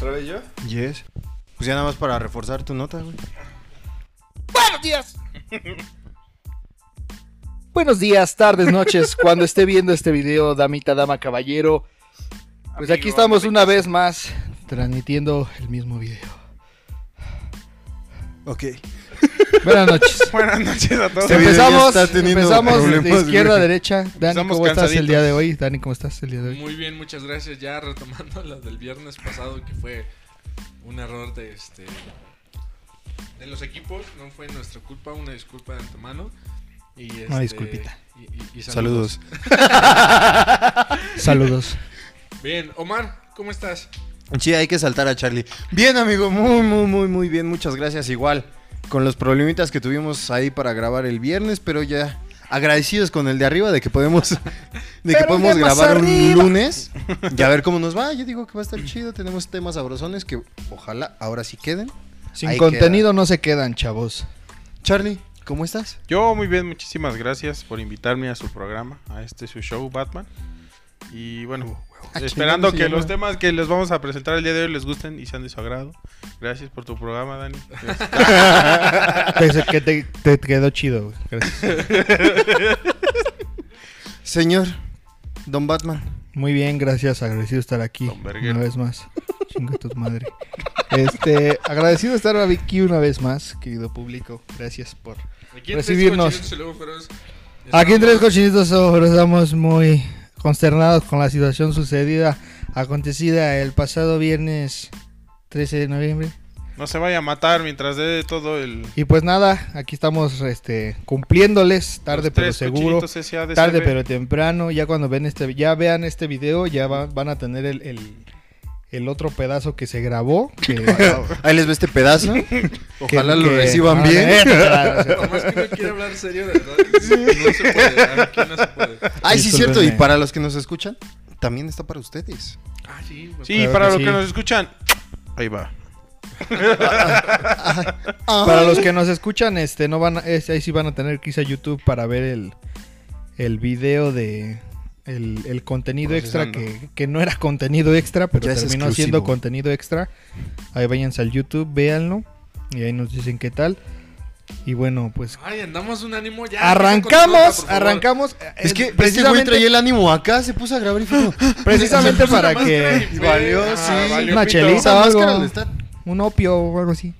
¿Otra vez yo? Yes. Pues ya nada más para reforzar tu nota, güey. Buenos días. Buenos días, tardes, noches, cuando esté viendo este video, damita, dama, caballero. Pues aquí estamos una vez más transmitiendo el mismo video. Ok. Buenas noches. Buenas noches a todos. Empezamos empezamos de izquierda a derecha. Dani, Estamos ¿cómo estás el día de hoy? Dani, ¿cómo estás el día de hoy? Muy bien, muchas gracias. Ya retomando la del viernes pasado, que fue un error de este de los equipos, no fue nuestra culpa, una disculpa de antemano. Y este, Una disculpita. Y, y- y Saludos. Saludos. Bien, Omar, ¿cómo estás? Sí, hay que saltar a Charlie. Bien, amigo, muy, muy, muy, muy bien. Muchas gracias. Igual, con los problemitas que tuvimos ahí para grabar el viernes, pero ya agradecidos con el de arriba de que podemos, de que podemos grabar un lunes y a ver cómo nos va. Yo digo que va a estar chido. Tenemos temas sabrosones que ojalá ahora sí queden. Sin Ahí contenido no se quedan, chavos. Charlie, ¿cómo estás? Yo muy bien, muchísimas gracias por invitarme a su programa, a este su show Batman. Y bueno, Ah, esperando que los temas que les vamos a presentar el día de hoy les gusten y sean de su agrado. Gracias por tu programa, Dani. Que te, te quedó chido. güey. Gracias. Señor, Don Batman. Muy bien, gracias. Agradecido de estar aquí una vez más. Chinga tu madre. Este, agradecido de estar aquí una vez más, querido público. Gracias por. Aquí en Recibirnos. Tres Cochinitos y luego Feroz, Aquí en Tres Cochinitos estamos muy consternados con la situación sucedida, acontecida el pasado viernes 13 de noviembre. No se vaya a matar mientras dé todo el... Y pues nada, aquí estamos este, cumpliéndoles, tarde pero seguro. Tarde pero temprano, ya cuando ven este, ya vean este video, ya va- van a tener el, el- el otro pedazo que se grabó. Que, Ahí les ve este pedazo. Ojalá que- lo que- reciban ah, bien. es que no quiere hablar serio, de verdad. No se puede, aquí no se puede. Ay, sí, cierto. Y para los que nos escuchan, también está para ustedes. Ah, sí, Sí, Claro para que los sí. que nos escuchan, ahí va. Para los que nos escuchan, este, no van, a- ahí sí van a tener que irse a YouTube para ver el, el video de el, el contenido extra que, que no era contenido extra, pero Ya es terminó siendo contenido extra. Ahí váyanse al YouTube, véanlo y ahí nos dicen qué tal. Y bueno, pues Ay, andamos un ánimo ya. arrancamos, arrancamos. Es eh, que este precisamente, traía el ánimo acá, se puso a grabar y fue precisamente para que y valió, Ah, sí. valió Una pito. chelita. esa algo. un opio o algo así.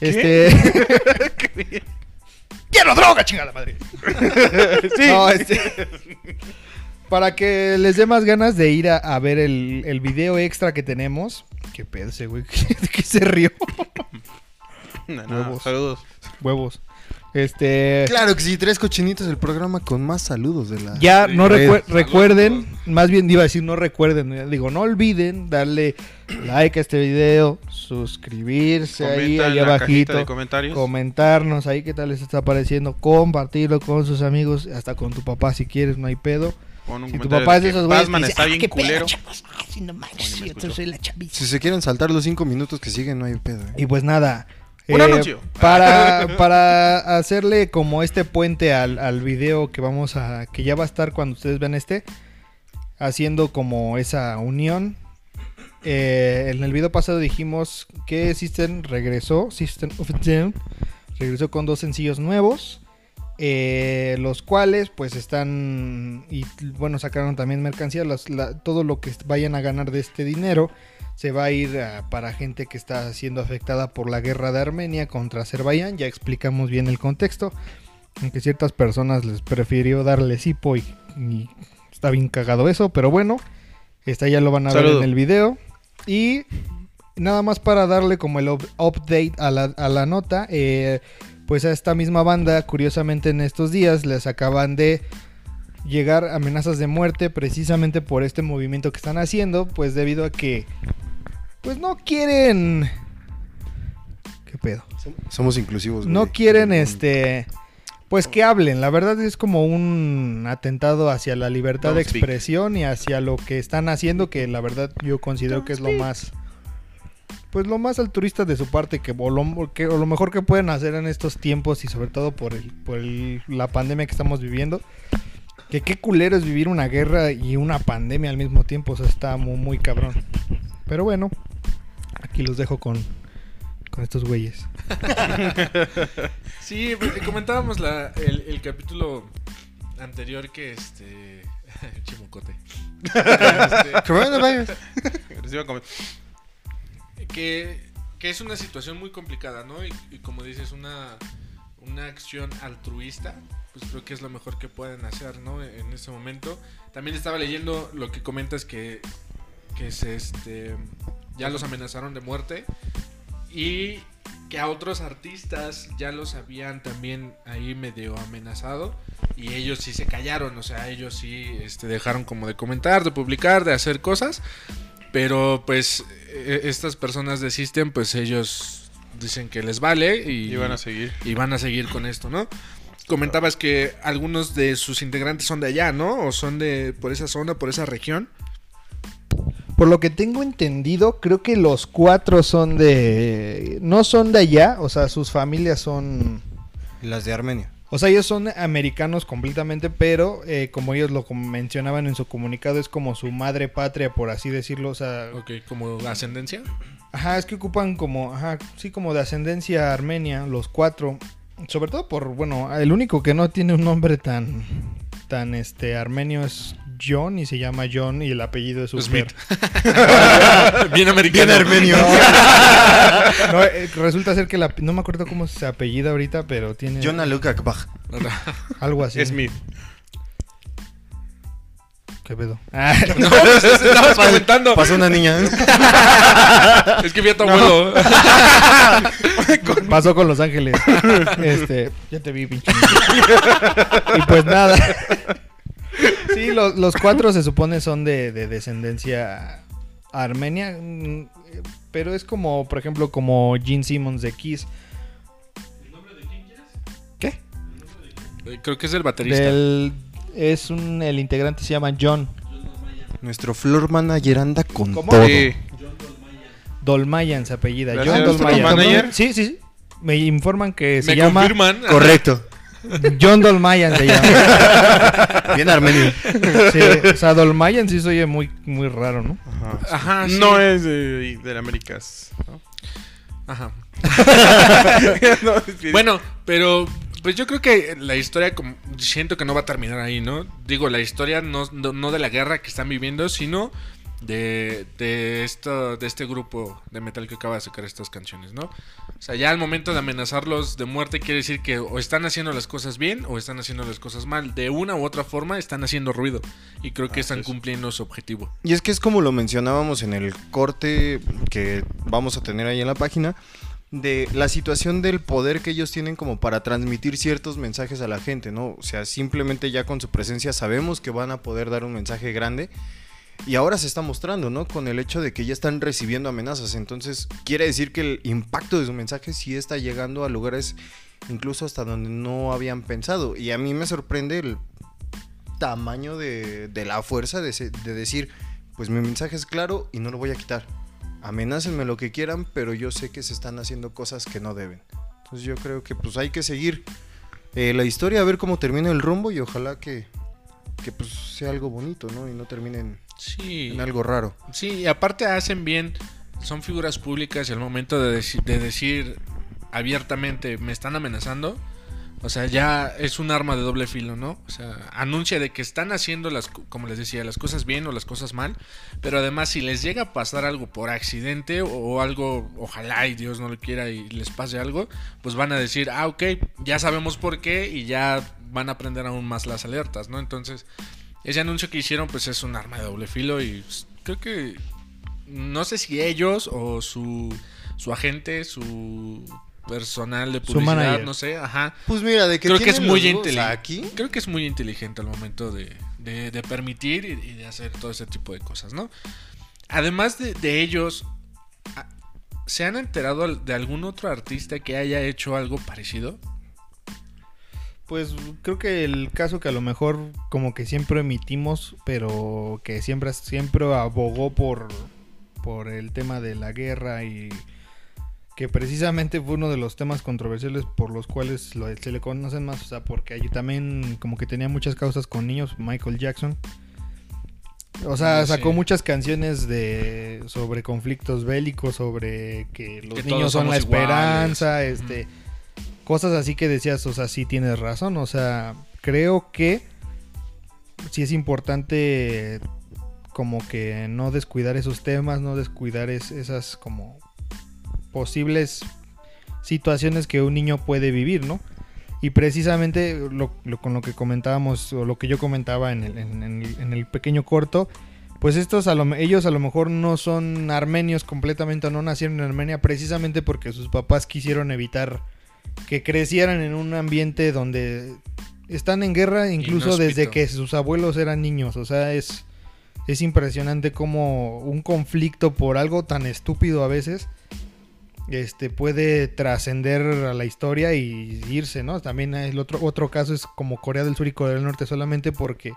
Este quiero droga, chingada madre. No, este, Para que les dé más ganas de ir a, a ver el, el video extra que tenemos. Qué pedo ese güey, que se rió. No, no, Huevos. saludos. Huevos. Este. Claro que sí, tres cochinitos, el programa con más saludos de la... Ya no recuerden, más bien iba a decir no recuerden, digo no olviden darle like a este video, suscribirse ahí, Comenta ahí la cajita abajito, de comentarios. comentarnos ahí qué tal les está pareciendo, compartirlo con sus amigos, hasta con tu papá si quieres, no hay pedo. Un Si tu papá es de esos güeyes está "Ah, bien qué culero. ah, no yo soy la chaviza". Si se quieren saltar los cinco minutos que siguen, no hay pedo. ¿eh? Y pues nada. Un eh, anuncio. Para, para hacerle como este puente al, al video que vamos a. que ya va a estar cuando ustedes vean este. Haciendo como esa unión. eh, en el video pasado dijimos que System regresó. System of Down regresó con dos sencillos nuevos. Eh, los cuales pues están. Y bueno, sacaron también mercancía. las- la- todo lo que vayan a ganar de este dinero se va a ir para gente que está siendo afectada por la guerra de Armenia contra Azerbaiyán. Ya explicamos bien el contexto. Aunque ciertas personas les prefirió darles hipo y, y está bien cagado eso. Pero bueno, esta ya lo van a ver en el video. Y nada más para darle como el up- update a la, a la nota. eh, pues a esta misma banda, curiosamente en estos días, les acaban de llegar amenazas de muerte precisamente por este movimiento que están haciendo, pues debido a que pues no quieren ¿Qué pedo? Somos inclusivos. güey. No quieren este pues que hablen, la verdad es como un atentado hacia la libertad de speak. expresión y hacia lo que están haciendo que la verdad yo considero que es lo más pues lo más altruista de su parte que o lo, que- o lo mejor que pueden hacer en estos tiempos y sobre todo por el por el- la pandemia que estamos viviendo. Que qué culero es vivir una guerra y una pandemia al mismo tiempo, o sea, está muy, muy cabrón. Pero bueno, aquí los dejo con, con estos güeyes. Sí, pues, comentábamos la, el, el capítulo anterior que este. Chimocote. Este, que, que es una situación muy complicada, ¿no? Y, y como dices, una, una acción altruista, pues creo que es lo mejor que pueden hacer, ¿no? En ese momento. También estaba leyendo lo que comentas que, que se, este, ya los amenazaron de muerte y que a otros artistas ya los habían también ahí medio amenazado y ellos sí se callaron, o sea, ellos sí este, dejaron como de comentar, de publicar, de hacer cosas. Pero pues e- estas personas de System, pues ellos dicen que les vale y, Y van a seguir. y van a seguir con esto, ¿no? Comentabas que algunos de sus integrantes son de allá, ¿no? O son de por esa zona, por esa región. Por lo que tengo entendido, creo que los cuatro son de... No son de allá, o sea, sus familias son... Las de Armenia. O sea, ellos son americanos completamente, pero eh, como ellos lo mencionaban en su comunicado, es como su madre patria, por así decirlo. O sea, Ok, como ascendencia. ajá, es que ocupan como, ajá, sí, como de ascendencia armenia, los cuatro. Sobre todo por, bueno, el único que no tiene un nombre tan, tan, este, armenio es John y se llama John y el apellido es Smith. Super. Bien americano. armenio. No, eh, resulta ser que la, no me acuerdo cómo se apellida ahorita, pero tiene Luke Akbach. algo así. Smith. ¿Qué pedo? No, pues, estabas comentando. Pasó una niña. Es que vi a tu abuelo. Pasó con Los Ángeles. Este, ya te vi, pinche. y pues nada. Sí, lo- los cuatro se supone son de, de descendencia armenia. mm, Pero es como, por ejemplo, como Gene Simmons de Kiss. ¿Qué? Creo que es el baterista. Del, es un, el integrante se llama John Nuestro floor manager anda con ¿Cómo? todo. Sí. Dolmayan, se apellida. Gracias, John nuestro Dolmayan. manager. Sí, sí, sí. Me informan que se Me llama confirman. Correcto. John Dolmayan se llama. Bien armenio. Sí, o sea, Dolmayan sí se oye muy, muy raro, ¿no? Ajá. Ajá, sí. No es de, de Américas. ¿no? Ajá. No, Bueno, pero pues yo creo que la historia como, siento que no va a terminar ahí, ¿no? Digo, la historia no, no, no de la guerra que están viviendo, sino de, de, esto, de este grupo de metal que acaba de sacar estas canciones, ¿no? O sea, ya al momento de amenazarlos de muerte quiere decir que o están haciendo las cosas bien o están haciendo las cosas mal. De una u otra forma están haciendo ruido y creo que están cumpliendo su objetivo. Y es que es como lo mencionábamos en el corte que vamos a tener ahí en la página, de la situación del poder que ellos tienen como para transmitir ciertos mensajes a la gente, ¿no? O sea, simplemente ya con su presencia sabemos que van a poder dar un mensaje grande. Y ahora se está mostrando, ¿no? Con el hecho de que ya están recibiendo amenazas. Entonces, quiere decir que el impacto de su mensaje sí está llegando a lugares incluso hasta donde no habían pensado. Y a mí me sorprende el tamaño de, la fuerza de decir, pues mi mensaje es claro y no lo voy a quitar. Amenácenme lo que quieran, pero yo sé que se están haciendo cosas que no deben. Entonces yo creo que pues hay que seguir eh, la historia, a ver cómo termina el rumbo y ojalá que, que pues sea algo bonito, ¿no? Y no termine en, Sí. en algo raro. Sí, y aparte hacen bien, son figuras públicas y al momento de, deci- de decir abiertamente me están amenazando, o sea, ya es un arma de doble filo, ¿no? O sea, anuncia de que están haciendo las, co- como les decía, las cosas bien o las cosas mal, pero además si les llega a pasar algo por accidente o, o algo, ojalá y Dios no lo quiera y les pase algo, pues van a decir, ah, ok, ya sabemos por qué y ya van a prender aún más las alertas, ¿no? Entonces, ese anuncio que hicieron pues es un arma de doble filo y pues, creo que no sé si ellos o su, su agente, su personal de publicidad, no sé, ajá. Pues mira, de que Creo que es muy inteligente. aquí. Creo que es muy inteligente al momento de, de- de permitir y, y de hacer todo ese tipo de cosas, ¿no? Además de, de ellos, ¿se han enterado de algún otro artista que haya hecho algo parecido? Pues creo que el caso que a lo mejor como que siempre emitimos, pero que siempre, siempre abogó por, por el tema de la guerra y que precisamente fue uno de los temas controversiales por los cuales lo- se le conocen más, o sea, porque allí también como que tenía muchas causas con niños, Michael Jackson. O sea, Sí. sacó muchas canciones de sobre conflictos bélicos, sobre que los Que niños son la iguales. esperanza, este cosas así que decías, o sea, sí tienes razón, o sea, creo que sí es importante como que no descuidar esos temas, no descuidar es- esas como posibles situaciones que un niño puede vivir, ¿no? Y precisamente lo, lo- con lo que comentábamos, o lo que yo comentaba en el, en- el- pequeño corto, pues estos a lo, ellos a lo mejor no son armenios completamente no nacieron en Armenia precisamente porque sus papás quisieron evitar que crecieran en un ambiente donde están en guerra incluso desde que sus abuelos eran niños. O sea, es, es impresionante como un conflicto por algo tan estúpido a veces este puede trascender a la historia y irse, ¿no? También el otro otro caso es como Corea del Sur y Corea del Norte solamente porque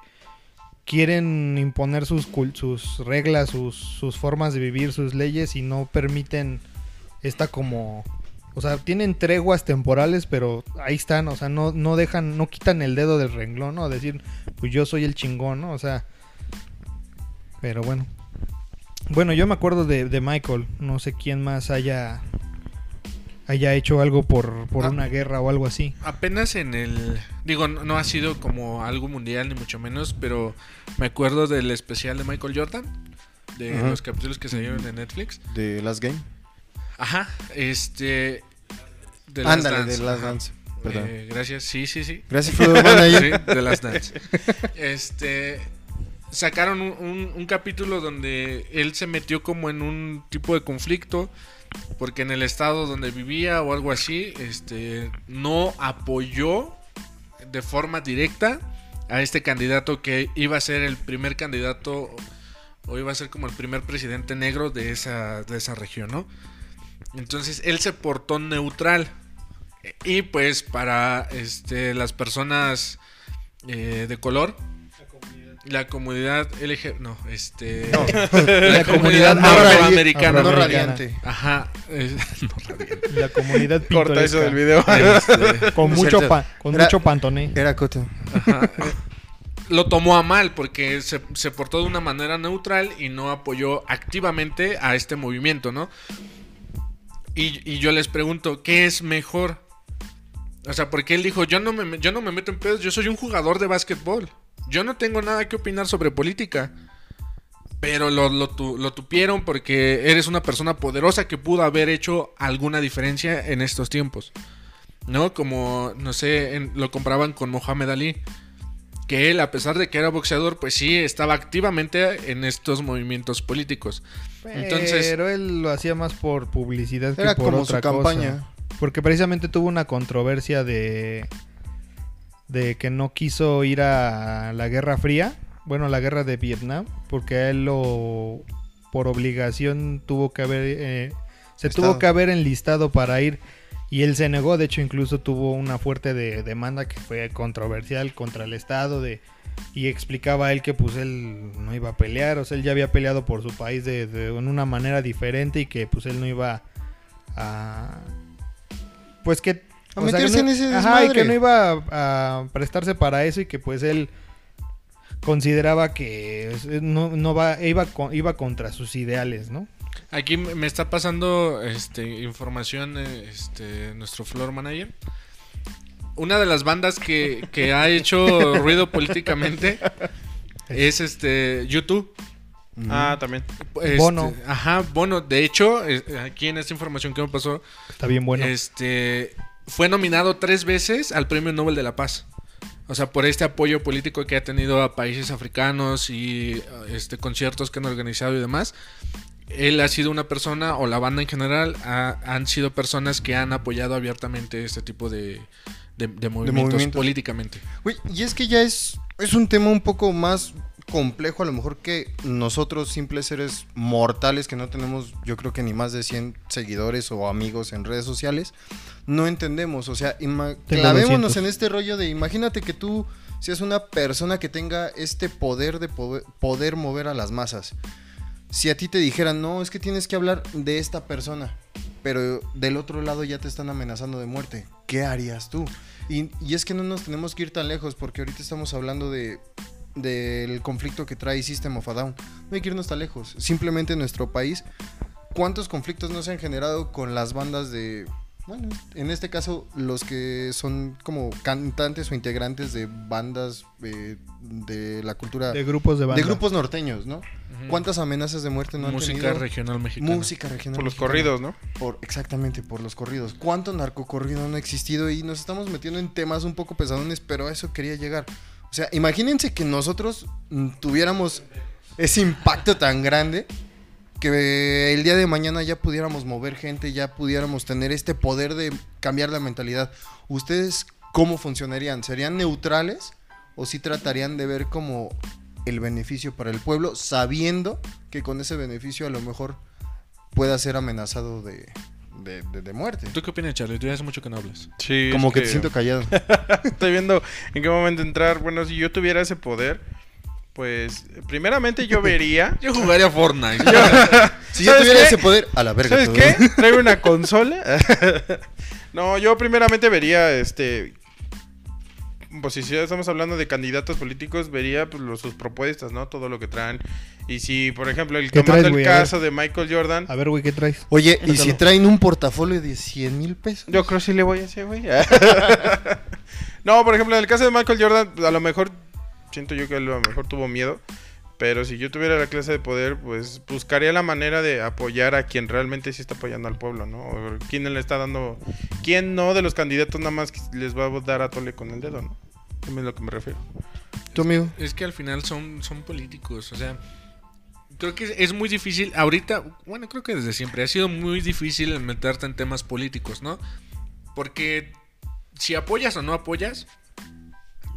quieren imponer sus sus reglas, sus, sus formas de vivir, sus leyes y no permiten esta como o sea, tienen treguas temporales, pero ahí están, o sea, no, no dejan, no quitan el dedo del renglón, ¿no? Decir, pues yo soy el chingón, ¿no? O sea, pero bueno. Bueno, yo me acuerdo de, de Michael, no sé quién más haya haya hecho algo por, por Ah. una guerra o algo así. Apenas en el. Digo, no, no ha sido como algo mundial, ni mucho menos, pero me acuerdo del especial de Michael Jordan, de los capítulos que salieron en Netflix. De Last Game. Ajá, este. De Last Ándale, Dance, de Last. Dance. Perdón. Eh, gracias, sí, sí, sí. Gracias, Manager. Sí, de Last Dance. Este. Sacaron un, un- un capítulo donde él se metió como en un tipo de conflicto. Porque en el estado donde vivía o algo así, este. No apoyó de forma directa a este candidato que iba a ser el primer candidato. O iba a ser como el primer presidente negro de esa, de esa región, ¿no? Entonces él se portó neutral. Y pues para este, las personas eh, de color, la comunidad LG, no, este, No. la, comunidad no afroamericana, No radiante. ajá, es- no radiante. La comunidad Corta eso del pintoresca. video. Este, Con No mucho, cierto. pa- con Era- mucho pantoné. Era Coto. Ajá, eh, lo tomó a mal porque se, se portó de una manera neutral y no apoyó activamente a este movimiento, ¿no? Y, yo les pregunto, ¿qué es mejor? O sea, porque él dijo, yo no, me, yo no me meto en pedos, yo soy un jugador de básquetbol. Yo no tengo nada que opinar sobre política. Pero lo, lo, lo tupieron porque eres una persona poderosa que pudo haber hecho alguna diferencia en estos tiempos. ¿No? Como, no sé, lo compraban con Mohamed Ali. Que él, a pesar de que era boxeador, pues sí, estaba activamente en estos movimientos políticos. Entonces- Pero él lo hacía más por publicidad que Era por como otra su cosa. campaña. Porque precisamente tuvo una controversia de de que no quiso ir a la Guerra Fría, bueno, a la Guerra de Vietnam, porque a él lo por obligación tuvo que haber eh, se Estado. tuvo que haber enlistado para ir y él se negó, de hecho incluso tuvo una fuerte de- demanda que fue controversial contra el Estado de y explicaba él que pues él no iba a pelear, o sea, él ya había peleado por su país de, de una manera diferente y que pues él no iba a pues que A sea, que meterse no- en ese ajá, y que no iba a, a prestarse para eso y que pues él consideraba que no, no va iba iba contra sus ideales, ¿no? Aquí me está pasando este, información este, nuestro floor manager. Una de las bandas que, que ha hecho ruido políticamente es este YouTube. Ah, también. Este, Bono. Ajá, Bono. De hecho, eh, aquí en esta información que me pasó, Está bien bueno. este fue nominado tres veces al Premio Nobel de la Paz. O sea, por este apoyo político que ha tenido a países africanos y este conciertos que han organizado y demás. Él ha sido una persona, o la banda en general, ha- han sido personas que han apoyado abiertamente este tipo de, de- de movimientos, movimientos. políticamente. Güey, y es que ya es, es un tema un poco más complejo a lo mejor que nosotros simples seres mortales que no tenemos yo creo que ni más de 100 seguidores o amigos en redes sociales no entendemos o sea clavémonos 200. en este rollo de imagínate que tú seas una persona que tenga este poder de poder, poder mover a las masas si a ti te dijeran no es que tienes que hablar de esta persona pero del otro lado ya te están amenazando de muerte ¿qué harías tú? Y, y es que no nos tenemos que ir tan lejos porque ahorita estamos hablando de del conflicto que trae System of a Down. No hay que irnos tan lejos. Simplemente en nuestro país, ¿cuántos conflictos no se han generado con las bandas de... Bueno, en este caso, los que son como cantantes o integrantes de bandas eh, de la cultura... De grupos de banda. de grupos norteños, ¿no? ¿Cuántas amenazas de muerte no han Música tenido? regional mexicana. Música regional. Por los mexicana. corridos, ¿no? Por, exactamente, por los corridos. ¿Cuánto narcocorrido no ha existido? Y nos estamos metiendo en temas un poco pesadones, pero a eso quería llegar. O sea, imagínense que nosotros mm, tuviéramos ese impacto tan grande que el día de mañana ya pudiéramos mover gente, ya pudiéramos tener este poder de cambiar la mentalidad. ¿Ustedes cómo funcionarían? ¿Serían neutrales o sí tratarían de ver como el beneficio para el pueblo, sabiendo que con ese beneficio a lo mejor pueda ser amenazado de, de, de- de muerte? ¿Tú qué opinas, Charlie? Tú ya hace mucho que no hablas. Sí. Como es que te siento callado. Estoy viendo en qué momento entrar. Bueno, si yo tuviera ese poder, pues primeramente yo vería. Yo jugaría Fortnite. Si yo ¿Sabes tuviera qué? ese poder, a la verga. ¿Sabes todo. qué? Traigo una consola. no, yo primeramente vería, este... Pues si ya estamos hablando de candidatos políticos, vería pues, los- sus propuestas, ¿no? Todo lo que traen. Y si, por ejemplo, el ¿Qué tomando traes, el caso de Michael Jordan, A ver, güey, ¿qué traes? Oye, ¿y si traen un portafolio de 100 mil pesos? yo creo que sí le voy a hacer, güey. no, por ejemplo, en el caso de Michael Jordan, a lo mejor, siento yo que a lo mejor tuvo miedo. Pero si yo tuviera la clase de poder, pues buscaría la manera de apoyar a quien realmente sí está apoyando al pueblo, ¿no? O ¿Quién le está dando... ¿Quién no de los candidatos nada más les va a dar a tole con el dedo, ¿no? Es lo que me refiero. ¿Tu amigo? Es que al final son, son políticos, o sea, creo que es muy difícil, ahorita, bueno, creo que desde siempre ha sido muy difícil meterte en temas políticos, ¿no? Porque si apoyas o no apoyas,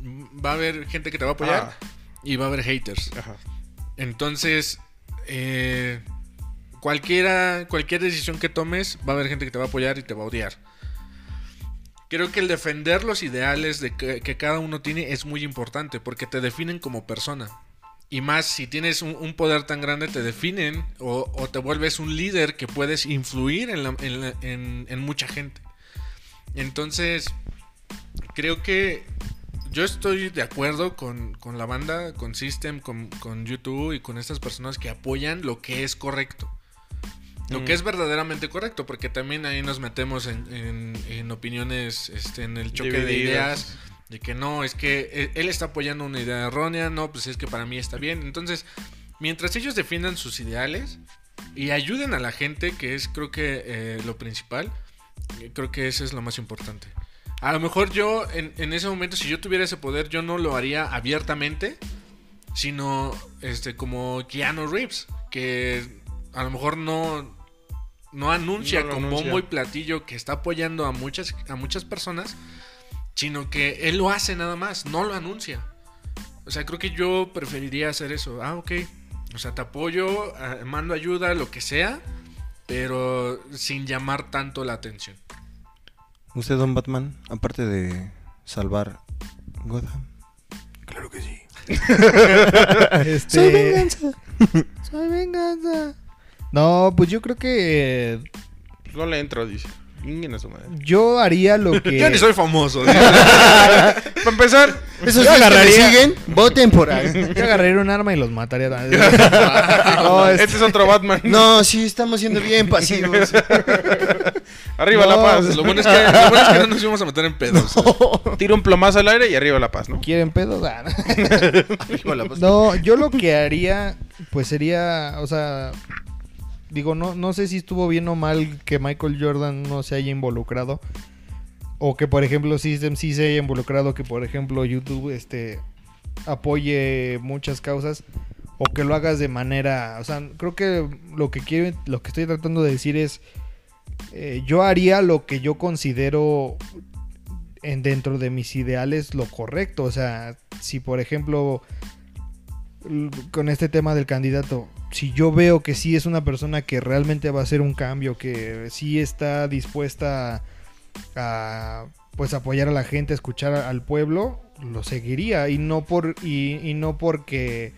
va a haber gente que te va a apoyar Ah. y va a haber haters. Ajá. Entonces, eh, cualquiera, cualquier decisión que tomes, va a haber gente que te va a apoyar y te va a odiar. Creo que el defender los ideales de que, que cada uno tiene es muy importante porque te definen como persona. Y más si tienes un, un poder tan grande, te definen o, o te vuelves un líder que puedes influir en, la- en la- en- en mucha gente. Entonces, creo que yo estoy de acuerdo con, con la banda, con System, con, con YouTube y con estas personas que apoyan lo que es correcto. Lo Mm. que es verdaderamente correcto, porque también ahí nos metemos en, en- en opiniones, este, en el choque de ideas, de que no, es que él- él está apoyando una idea errónea, no, pues es que para mí está bien. Entonces, mientras ellos defiendan sus ideales y ayuden a la gente, que es creo que eh, lo principal, eh, creo que eso es lo más importante. A lo mejor yo, en, en ese momento, si yo tuviera ese poder, yo no lo haría abiertamente, sino este como Keanu Reeves, que a lo mejor no, no anuncia No con anuncia. bombo y platillo que está apoyando a muchas, a muchas personas, sino que él lo hace nada más, no lo anuncia. O sea, creo que yo preferiría hacer eso. Ah, ok. O sea, te apoyo, ah, mando ayuda, lo que sea, pero sin llamar tanto la atención. ¿Usted, Don Batman, aparte de salvar Gotham? Claro que sí. Este... Soy venganza. No, pues yo creo que No le entro, dice. Yo haría lo que Yo ni soy famoso. Para empezar, Esos Yo días que agarraría- siguen, voten por ahí. yo agarraría un arma y los mataría. No, este este- es otro Batman. No, sí, estamos siendo bien pasivos. Arriba No, la paz. Lo bueno, es que, lo bueno es que no nos íbamos a meter en pedos. Tira un plomazo al aire y arriba la paz, ¿no? ¿Quieren pedos? Ah, Arriba la paz. No, yo lo que haría, pues sería, o sea, digo, no, no sé si estuvo bien o mal que Michael Jordan no se haya involucrado. O que, por ejemplo, System sí se haya involucrado, que, por ejemplo, YouTube este, apoye muchas causas. O que lo hagas de manera, o sea, creo que lo que quiero, lo que estoy tratando de decir es, eh, yo haría lo que yo considero en dentro de mis ideales lo correcto. O sea, si por ejemplo con este tema del candidato, si yo veo que sí es una persona que realmente va a hacer un cambio, que sí está dispuesta a, pues apoyar a la gente, escuchar al pueblo, lo seguiría y no por y, y no porque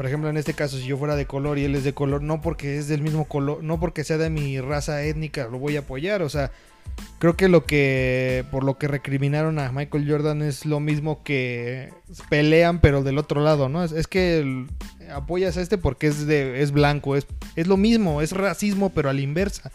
por ejemplo, en este caso, si yo fuera de color y él es de color, no porque es del mismo color, no porque sea de mi raza étnica, lo voy a apoyar. O sea, creo que lo que por lo que recriminaron a Michael Jordan es lo mismo que pelean pero del otro lado, ¿no? Es, es que apoyas a este porque es de es blanco, es es lo mismo, es racismo pero a la inversa.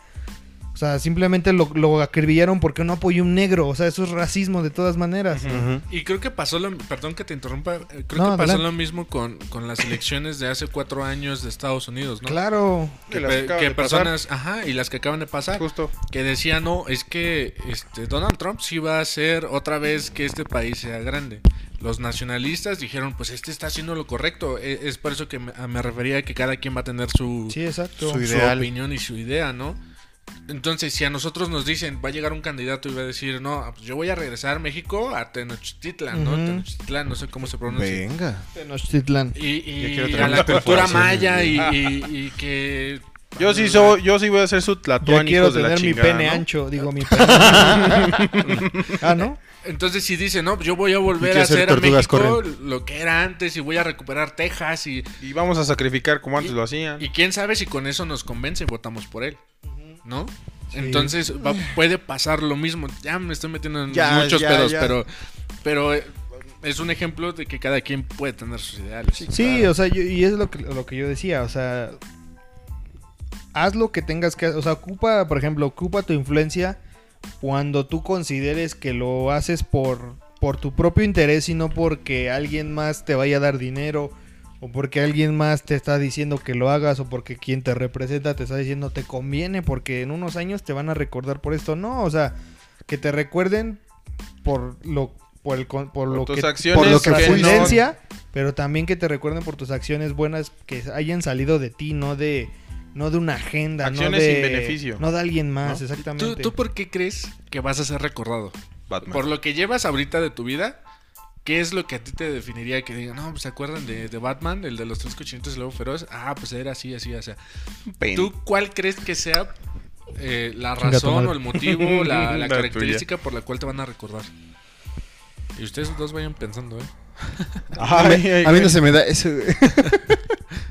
O sea, simplemente lo, lo acribillaron porque no apoyó un negro. O sea, eso es racismo de todas maneras. Y creo que pasó lo... Perdón que te interrumpa. eh, Creo No, que pasó adelante. lo mismo con, con las elecciones de hace cuatro años de Estados Unidos, ¿no? Claro. Que Que, las pe- acaban que de pasar. personas... Ajá, y las que acaban de pasar. Justo. Que decían, no, es que este, Donald Trump sí va a hacer otra vez que este país sea grande. Los nacionalistas dijeron, pues este está haciendo lo correcto. E- Es, por eso que me, refería a que cada quien va a tener su, Sí, exacto. Su su ideal. opinión y su idea, ¿no? Entonces, si a nosotros nos dicen, va a llegar un candidato y va a decir, no, pues yo voy a regresar a México a Tenochtitlan, ¿no? Tenochtitlan, no sé cómo se pronuncia. Venga. Tenochtitlán. Y, a tener la cultura maya y, güey. y- y que... Yo sí soy, yo sí voy a ser su Ya tlatuán, quiero hijos de la tener mi chingada, pene ¿no? ancho. Digo, mi pene. ah, ¿no? Entonces, si dicen, no, yo voy a volver a hacer hacer a México lo que era antes y voy a recuperar Texas y, Y vamos a sacrificar como antes Y- lo hacían. y quién sabe si con eso nos convence y votamos por él, ¿no? Sí. Entonces va- puede pasar lo mismo. Ya me estoy metiendo en Ya, muchos ya, pedos, ya. pero pero eh, es un ejemplo de que cada quien puede tener sus ideales. Sí, o sea, yo- y es lo que, lo que yo decía, o sea, haz lo que tengas que, o sea, ocupa, por ejemplo, ocupa tu influencia cuando tú consideres que lo haces por, por tu propio interés y no porque alguien más te vaya a dar dinero o porque alguien más te está diciendo que lo hagas o porque quien te representa te está diciendo te conviene porque en unos años te van a recordar por esto. No, o sea, que te recuerden por lo por, el, por Por lo tus que acciones por lo que que fuiste, no- tendencia, pero también que te recuerden por tus acciones buenas que hayan salido de ti, no de no de una agenda, Acciones no de sin beneficio. no de alguien más, ¿No? exactamente. ¿Tú, ¿Tú por qué crees que vas a ser recordado? Batman. Por lo que llevas ahorita de tu vida, ¿qué es lo que a ti te definiría que digan, no, pues se acuerdan de, de Batman, el de los tres cochinitos y luego feroz? Ah, pues era así, así, o sea. Pen. ¿Tú cuál crees que sea eh, la razón o el motivo, la, la La característica por la cual te van a recordar? Y ustedes dos vayan pensando, ¿eh? Ay, ay, A mí no se me da eso.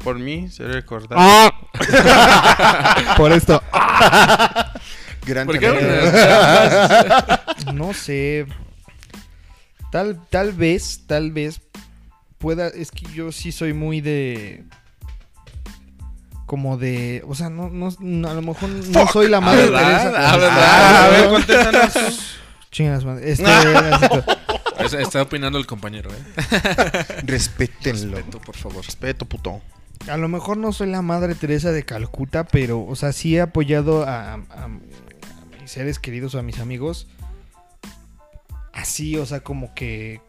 Por mí seré recordado. por esto, Gran ¿Por qué? no sé. Tal tal vez, tal vez pueda es que yo sí soy muy de como de, o sea, no, no, no, a lo mejor no soy la madre ¿verdad? Teresa. Ah, ¿verdad? Ah, a ver, contéstanos. Chingas, madre. Este, Está, está opinando el compañero, ¿eh? Respétenlo. Respeto, por favor. Respeto, puto. A lo mejor no soy la madre Teresa de Calcuta, pero, o sea, sí he apoyado a, a- a mis seres queridos o a mis amigos. Así, o sea, como que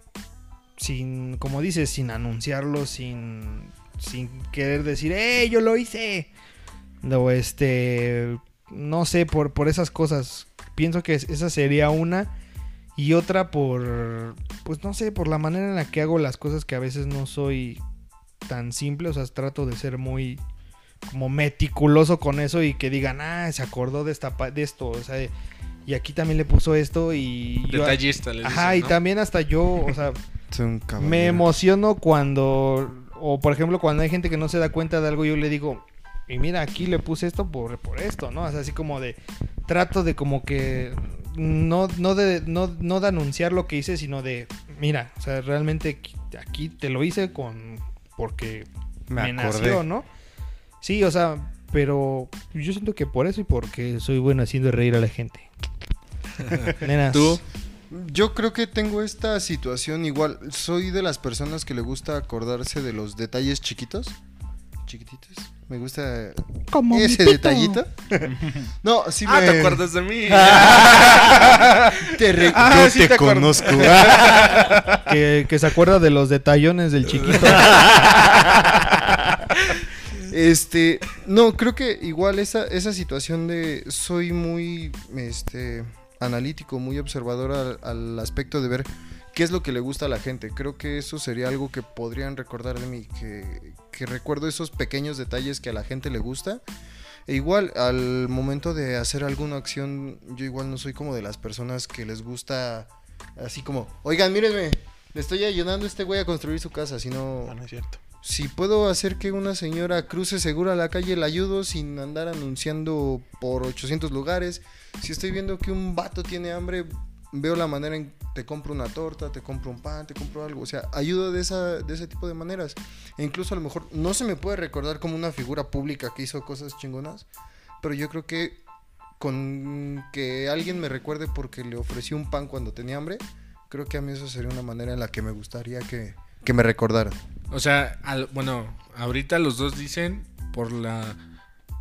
sin, como dices, sin anunciarlo, sin, sin querer decir, ¡eh, yo lo hice! No, este, no sé, por, por esas cosas. Pienso que es- esa sería una. Y otra por, pues no sé, por la manera en la que hago las cosas que a veces no soy tan simple, o sea, trato de ser muy como meticuloso con eso y que digan, ah, se acordó de esta de esto, o sea, y aquí también le puso esto y yo- Detallista, le Ajá, dicen, y también hasta yo, o sea, me emociono cuando o por ejemplo, cuando hay gente que no se da cuenta de algo, yo le digo, y mira, aquí le puse esto por, por esto, ¿no? O sea, así como de trato de como que no no de no, no de anunciar lo que hice, sino de mira, o sea, realmente aquí- aquí te lo hice con porque Me me, acordé. nació, ¿no? Sí, o sea, pero yo siento que por eso y porque soy bueno haciendo reír a la gente. Nenas. ¿Tú? Yo creo que tengo esta situación igual. Soy de las personas que le gusta acordarse de los detalles chiquitos. Chiquititos. Me gusta Como ese detallito. no, sí Ah, me... ¿te acuerdas de mí? Te re- Ah, Yo sí te, conozco. que, que se acuerda de los detallones del chiquito. Este, no, creo que igual esa, esa situación de soy muy este analítico, muy observador al, aspecto de ver qué es lo que le gusta a la gente. Creo que eso sería algo que podrían recordar de mí, que, recuerdo esos pequeños detalles que a la gente le gusta. E igual, al momento de hacer alguna acción, yo igual no soy como de las personas que les gusta así como, oigan, mírenme, le estoy ayudando a este güey a construir su casa, sino Ah, no es cierto. Si puedo hacer que una señora cruce segura la calle, la ayudo sin andar anunciando por 800 lugares. Si estoy viendo que un vato tiene hambre, veo la manera en te compro una torta, te compro un pan, te compro algo. O sea, ayudo de, esa, de ese tipo de maneras. E incluso a lo mejor no se me puede recordar como una figura pública que hizo cosas chingonas, pero yo creo que con que alguien me recuerde porque le ofrecí un pan cuando tenía hambre, creo que a mí eso sería una manera en la que me gustaría que, que me recordaran. O sea, al- bueno, ahorita los dos dicen por la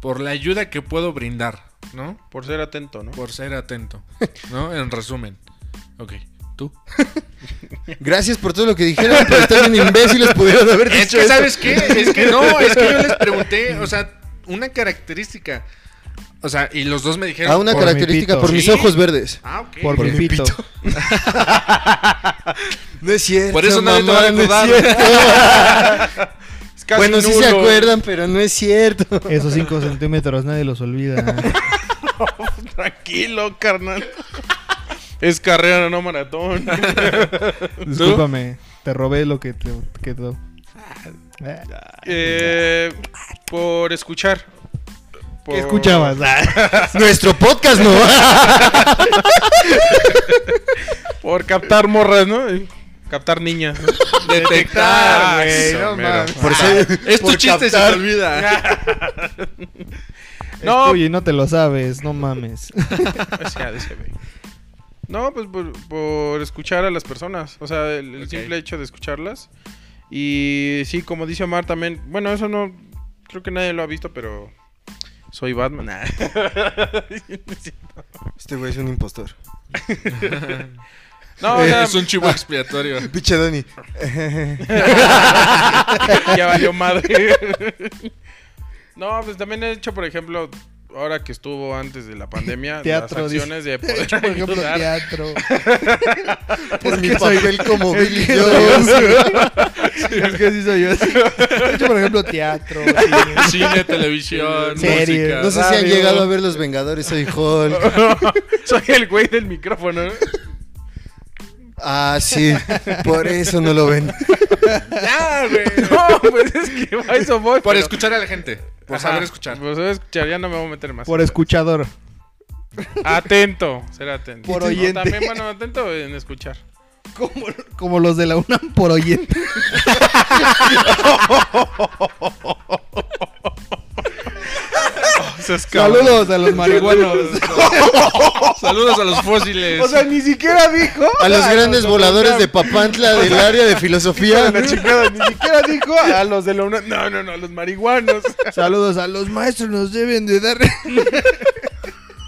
por la ayuda que puedo brindar, ¿no? Por ser atento, ¿no? Por ser atento, ¿no? En resumen. Ok, tú. Gracias por todo lo que dijeron, pero están bien imbéciles, pudieron haber dicho Es que. ¿sabes qué? Es que no, es que yo les pregunté, o sea, una característica. O sea, y los dos me dijeron. A una Por mi característica, por mis Sí. ojos verdes. Ah, ok. Por, Por mi pito. No es cierto. Por eso nadie te va a mamá, no bueno, sí se acuerdan, pero no es cierto. Esos 5 centímetros nadie los olvida. Tranquilo, carnal. Es carrera, no maratón. Discúlpame, te robé lo que te quedó. Eh, Eh, por escuchar. Por- ¿Qué escuchabas? Ah. Nuestro podcast, ¿no? Por captar morras, ¿no? Captar niñas. ¿no? Detectar, güey, Eso, no. Por Ah, ser- es tu por chiste, se te olvida. No. Y no te lo sabes, no mames. O sea. No, pues por, por escuchar a las personas. O sea, el, simple hecho de escucharlas. Y sí, como dice Omar también. Bueno, eso no. Creo que nadie lo ha visto, pero. Soy Batman. Nah. Este güey es un impostor. no, o sea, es un chivo expiatorio. Piche Dani. ya valió madre. no, pues también he hecho, por ejemplo, ahora que estuvo antes de la pandemia, Teatro, las acciones de poder Por ejemplo, ayudar. teatro. Por mi que soy- papel como es Billy que Jones. es que sí soy yo. Hecho, por ejemplo, teatro. cine. Cine, televisión, Serie. música. No sé si han llegado a ver Los Vengadores, soy Hulk. Soy el güey del micrófono. ¿no? Ah, sí. Por eso no lo ven. Ya, güey. No, pues es que a eso voy. Por pero- escuchar a la gente. Por Ajá, saber escuchar. Por saber escuchar, ya no me voy a meter más. Por escuchador. Atento, ser atento. Por No, oyente. también, bueno, atento en escuchar. Como, como los de la UNAM por oyente. Saludos a los marihuanos. Saludos a los fósiles. O sea, ni siquiera dijo. A los grandes voladores de Papantla del área de filosofía. Ni siquiera dijo a los de la. No, no, no, a los marihuanos. Saludos a los maestros, nos deben de dar.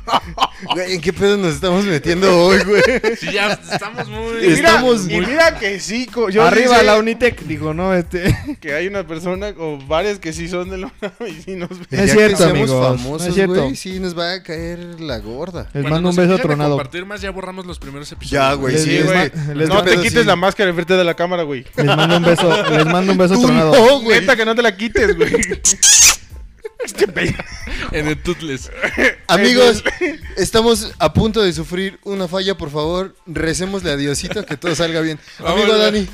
Güey, ¿en qué pedo nos estamos metiendo hoy, güey? Sí, ya estamos muy. Y mira, Estamos y muy- mira que sí, yo Arriba la Unitec. Digo, no, este. que hay una persona o varias que sí son de la UNAM y sí nos ven. No es Ya cierto, amigos, no famosos, es cierto. güey, sí nos va a caer la gorda. Les mando un beso tronado. compartir más, ya borramos los primeros episodios. Ya, güey, Les- sí, les güey. No te pedo, quites sí. la máscara enfrente de la cámara, güey. Les mando un beso, les mando un beso Tú tronado. no, güey. Neta que no te la quites, güey. Este en el Tutles. Amigos, estamos a punto de sufrir una falla, por favor, recémosle a Diosito que todo salga bien. Amigo Dani,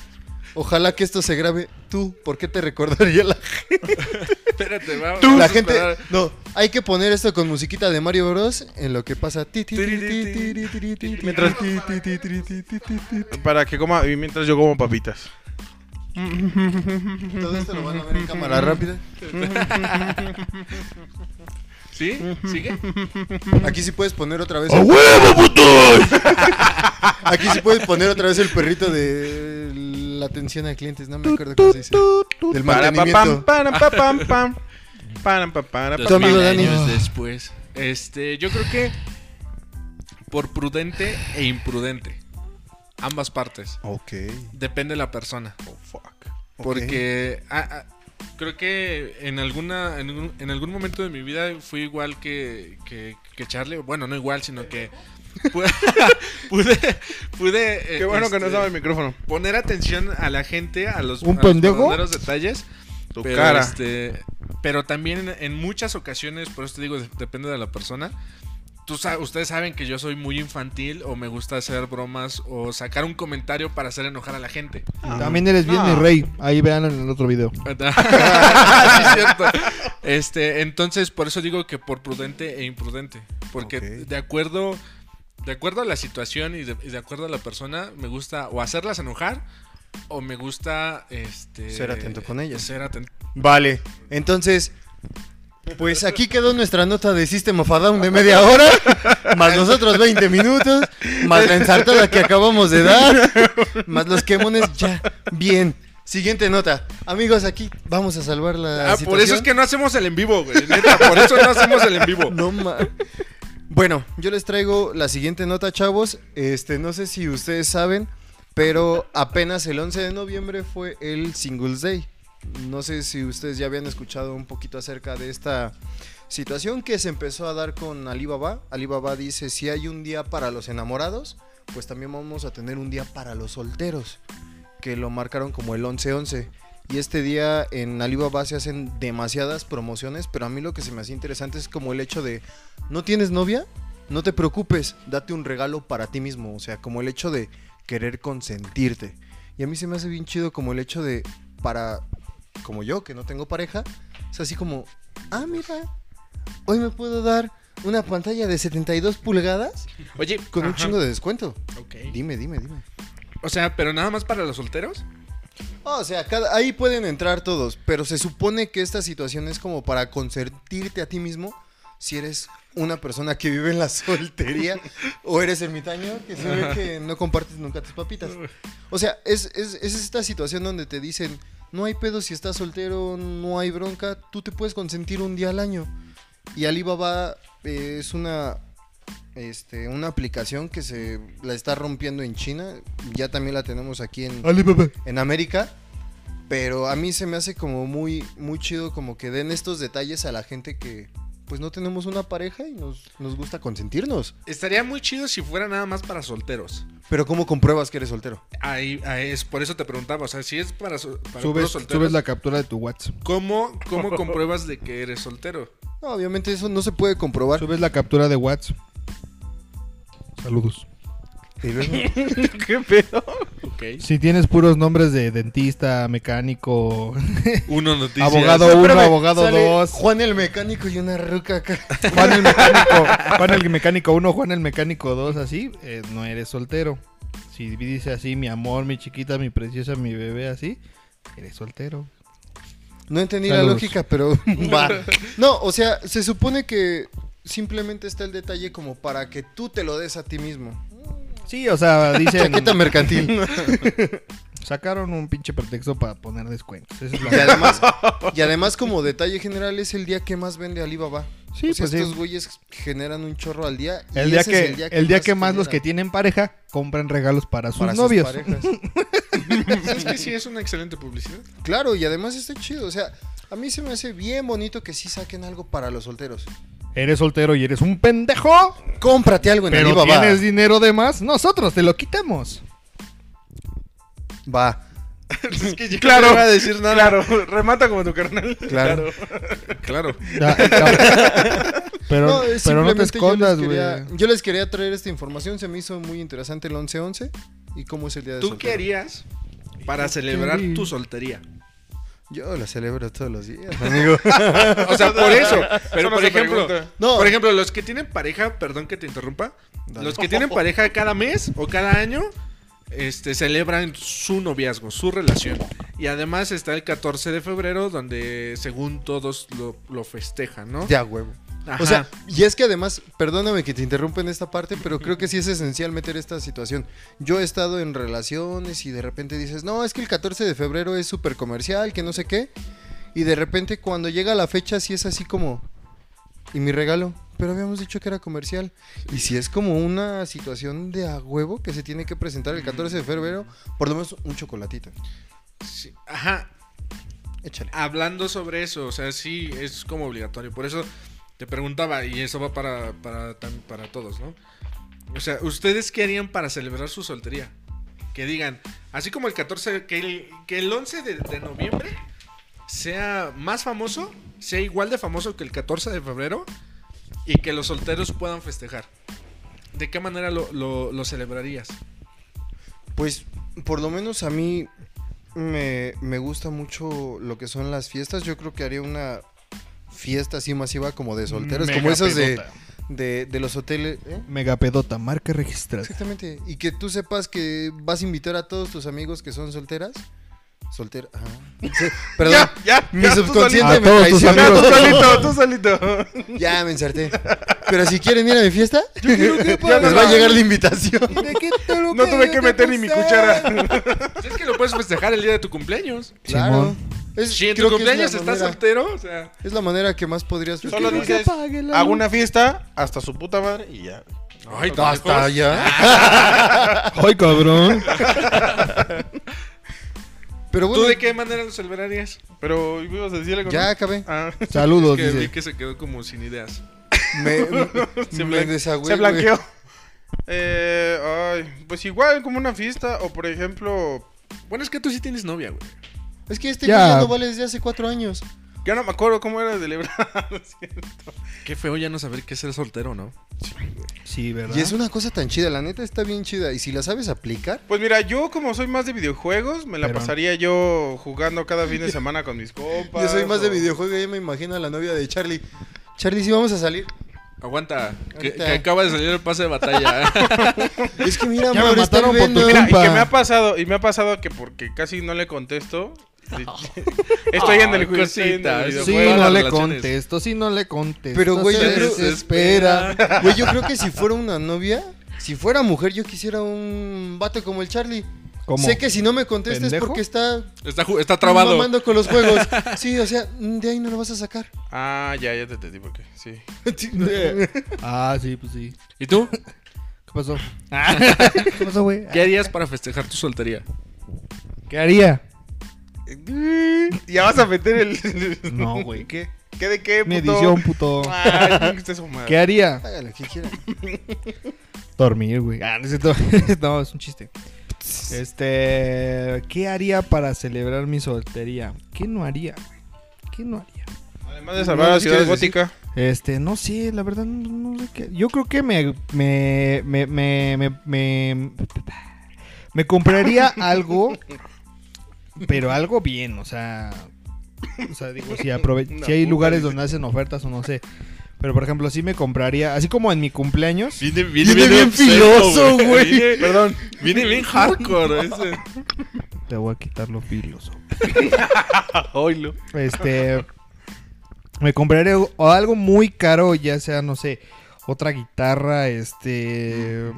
ojalá que esto se grabe. Tú, ¿por qué te recordaría la gente? Espérate, vamos. Tú, la gente, no, hay que poner esto con musiquita de Mario Bros en lo que pasa. Mientras para que coma y mientras yo como papitas. Todo esto lo van a ver en cámara rápida. ¿Sí? ¿Sigue? Aquí sí puedes poner otra vez. ¡A el- huevo, puto! Aquí sí puedes poner otra vez el perrito de la atención a clientes. No me acuerdo cómo se dice. Del mantenimiento. pam. Dani. años después. Este, yo creo que por prudente e imprudente. Ambas partes. Ok. Depende de la persona. Porque ah, ah, creo que en alguna en, un- en algún momento de mi vida fui igual que, que, que Charlie. Bueno, no igual, sino que pude, pude, pude, eh, Qué bueno que no este, estaba el micrófono. poner atención a la gente, a los, ¿Un a los pendejo? verdaderos detalles. Tu pero, cara. este, pero también en, en muchas ocasiones, por eso te digo, de- depende de la persona. Tú ustedes saben que yo soy muy infantil o me gusta hacer bromas o sacar un comentario para hacer enojar a la gente. También eres bien No. mi rey. Ahí vean en el otro video. sí, es cierto. Este, entonces, por eso digo que por prudente e imprudente. Porque de acuerdo. De acuerdo a la situación y de, y de acuerdo a la persona, me gusta o hacerlas enojar o me gusta este Ser atento con ellas. Ser atento. Vale, entonces, pues aquí quedó nuestra nota de System of a Down de media hora, más nosotros 20 minutos, más la ensartada que acabamos de dar, más los quemones, ya, bien. Siguiente nota. Amigos, aquí vamos a salvar la Ah, por eso es que no hacemos el en vivo, güey. Neta, por eso no hacemos el en vivo. No ma- Bueno, yo les traigo la siguiente nota, chavos. Este, no sé si ustedes saben, pero apenas el 11 de noviembre fue el Singles Day. No sé si ustedes ya habían escuchado un poquito acerca de esta situación que se empezó a dar con Alibaba. Alibaba dice, si hay un día para los enamorados, pues también vamos a tener un día para los solteros, que lo marcaron como el 11-11. Y este día en Alibaba se hacen demasiadas promociones, pero a mí lo que se me hace interesante es como el hecho de, ¿no tienes novia? No te preocupes, date un regalo para ti mismo, o sea, como el hecho de querer consentirte. Y a mí se me hace bien chido como el hecho de, para, como yo, que no tengo pareja, es así como, ah, mira, hoy me puedo dar una pantalla de 72 pulgadas Oye, con un ajá, chingo de descuento. ok. Dime, dime, dime. O sea, pero nada más para los solteros. Oh, o sea, cada- ahí pueden entrar todos, pero se supone que esta situación es como para consentirte a ti mismo si eres una persona que vive en la soltería o eres ermitaño que se ve que no compartes nunca tus papitas. O sea, es, es- es esta situación donde te dicen, no hay pedo si estás soltero, no hay bronca, tú te puedes consentir un día al año. Y Alibaba eh, es una, este, una aplicación que se la está rompiendo en China, ya también la tenemos aquí en Alibaba. en América. Pero a mí se me hace como muy, muy chido como que den estos detalles a la gente que pues no tenemos una pareja y nos, nos gusta consentirnos. Estaría muy chido si fuera nada más para solteros. Pero ¿cómo compruebas que eres soltero? Ahí, ahí es por eso te preguntaba, o sea, si es para, so- para Subes, solteros, subes la captura de tu WhatsApp. ¿cómo, ¿cómo compruebas de que eres soltero? No, obviamente eso no se puede comprobar. Subes la captura de WhatsApp. Saludos. ¿Qué pedo? Si tienes puros nombres de dentista, mecánico, Uno noticias. abogado No, 1, espérame, abogado 2, Juan el mecánico y una ruca acá. Juan el mecánico, Juan el mecánico 1, Juan el mecánico 2, así, eh, no eres soltero. Si dice así, mi amor, mi chiquita, mi preciosa, mi bebé, así, eres soltero. No entendí la lógica, pero va. No, o sea, se supone que simplemente está el detalle como para que tú te lo des a ti mismo. Sí, o sea, dicen, Chaqueta mercantil. sacaron un pinche pretexto para poner descuentos. Esa es la- Y además, y además, como detalle general, es el día que más vende Alibaba. Sí, o sea, pues sí. estos güeyes generan un chorro al día. y El día, ese que, es el día que, más los que tienen pareja compran regalos para sus para sus novios. parejas. ¿Sabes que sí es una excelente publicidad? claro, y además está chido. O sea, a mí se me hace bien bonito que sí saquen algo para los solteros. Eres soltero y eres un pendejo, Cómprate algo en pero Alibaba. tienes dinero de más, nosotros te lo quitamos. Va, Es que yo Claro, no iba a decir nada. claro. Remata como tu carnal. claro. Claro. Ya, ya. pero, No, pero no te escondas, yo les, güey. quería, yo les quería traer esta información. Se me hizo muy interesante el 11-11 y cómo es el día de ¿Tú soltero. qué harías para celebrar tu soltería? Yo la celebro todos los días, amigo. O sea, por eso. Pero Eso no por ejemplo. No. por ejemplo, los que tienen pareja, perdón que te interrumpa, Dale. los que tienen pareja cada mes o cada año, este, celebran su noviazgo, su relación. Y además está el 14 de febrero, donde según todos lo, lo festejan, ¿no? De a huevo. Ajá. O sea, y es que además, perdóname que te interrumpa en esta parte, pero creo que sí es esencial meter esta situación. Yo he estado en relaciones y de repente dices, no, es que el 14 de febrero es súper comercial, que no sé qué. Y de repente cuando llega la fecha sí es así como, ¿y mi regalo? Pero habíamos dicho que era comercial. Y si es como una situación de a huevo que se tiene que presentar el 14 de febrero, por lo menos un chocolatito. Sí, Ajá. Échale. Hablando sobre eso, o sea, sí es como obligatorio. Por eso te preguntaba, y eso va para, para, para todos, ¿no? O sea, ¿ustedes qué harían para celebrar su soltería? Que digan, así como el 14, que el, que el 11 de, de noviembre sea más famoso, sea igual de famoso que el 14 de febrero, y que los solteros puedan festejar. ¿De qué manera lo, lo- lo celebrarías? Pues, por lo menos a mí me, me gusta mucho lo que son las fiestas. Yo creo que haría una fiesta así masiva como de solteros, como esos de, de, de los hoteles. ¿eh? Megapedota, marca registrada. Exactamente. Y que tú sepas que vas a invitar a todos tus amigos que son solteras. Soltera. Sí, Perdón. Ya, ya, Mi ya, subconsciente me. Ya, tú amigos. solito, tú solito. Ya me ensarté. Pero si quieren ir a mi fiesta, Ya les no va a llegar la invitación. No tuve que meter ni mi cuchara. Es que lo puedes festejar el día de tu cumpleaños. Claro. Es, Si en tu que es la cumpleaños estás manera- soltero, o sea... Es la manera que más podrías Solo dices, apague la hago una fiesta hasta su puta madre y ya. Ay, tan Hasta lejos. allá. Ay, cabrón. Pero ¿Tú bueno, de qué manera lo celebrarías? Pero ibas a decirle algo. ya ¿no? acabé. Ah, Saludos, que vi dice. que se quedó como sin ideas. Me, se, me desagüé, se blanqueó. Eh, ay, pues igual como una fiesta o por ejemplo, Bueno, es que tú sí tienes novia, güey. Es que este Ya. ya no vale desde hace cuatro años. ya no me acuerdo cómo era de celebrar. ¿no es cierto? Qué feo ya no saber qué es ser soltero, ¿no? Sí, ¿verdad? Y es una cosa tan chida, la neta está bien chida. Y si la sabes aplicar, Pues mira, yo como soy más de videojuegos, me la Pero- pasaría yo jugando cada fin de semana con mis compas. yo soy más de o- videojuego y me imagino a la novia de Charlie. Charlie, sí vamos a salir. Aguanta, que, acaba de salir el pase de batalla. Es que mira, Ya me amor, mataron por tu. Mira, y que me ha pasado, y me ha pasado que porque casi no le contesto. estoy en el juego. Todas no le contesto, sí, no le contesto. Pero, güey, se yo creo- desespera. Güey, yo creo que si fuera una novia, si fuera mujer, yo quisiera un vato como el Charlie. ¿Cómo? Sé que si no me contesta es ¿Pendejo? porque está está, está trabado. mamando con los juegos. Sí, o sea, de ahí no lo vas a sacar. Ah, ya, ya te entendí por qué. Sí. Ah, sí, pues sí. ¿Y tú? ¿Qué pasó? ¿Qué pasó, güey? ¿Qué harías para festejar tu soltería? ¿Qué haría? Ya vas a meter el. No, güey, ¿qué? ¿Qué de qué, puto? Mi edición, puto. Ay, madre. ¿Qué haría? Hágale que quiera. Dormir, güey. Ah, no es cierto. No, es un chiste. Este. ¿Qué haría para celebrar mi soltería? ¿Qué no haría, güey? ¿Qué no haría? Además de salvar a la ciudad gótica. Este, no sé, la verdad, no, no sé qué. Yo creo que. Me. Me. Me. Me. me, me compraría algo. Pero algo bien, o sea. O sea, digo, si, aprove- si hay lugares donde hacen ofertas o no sé. Pero por ejemplo, sí me compraría. Así como en mi cumpleaños. Viene, Viene bien filoso, güey. Perdón. Viene bien hardcore ese. Te voy a quitar los filos. Oilo. Este. Me o algo muy caro, ya sea, no sé, otra guitarra, este.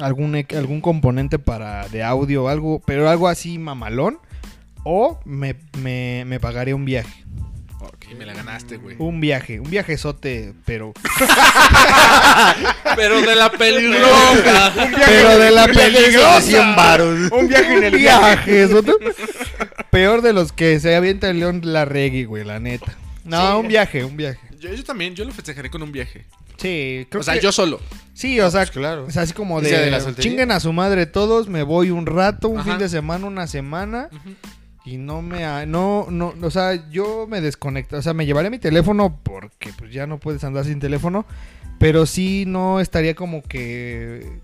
Algún, e- algún componente para de audio, algo, pero algo así mamalón. O me, me, me pagaré un viaje. Ok, me la ganaste, güey. Un viaje, un viajezote, pero. Pero de la pelirroja. Pero de la Un peligrosa. 100 varos. Un viaje en el viaje. Peor de los que se avienta el león la reggae, güey, la neta. No, un viaje, un viaje. Yo, yo también, yo lo festejaré con un viaje. Sí, creo o sea, que- yo solo. Sí, o sea, Pues claro. Sea, así como de, de la soltería. chinguen a su madre todos, me voy un rato, un Ajá. fin de semana, una semana y no me no no, o sea, yo me desconecto, o sea, me llevaré mi teléfono porque pues ya no puedes andar sin teléfono, pero sí no estaría como que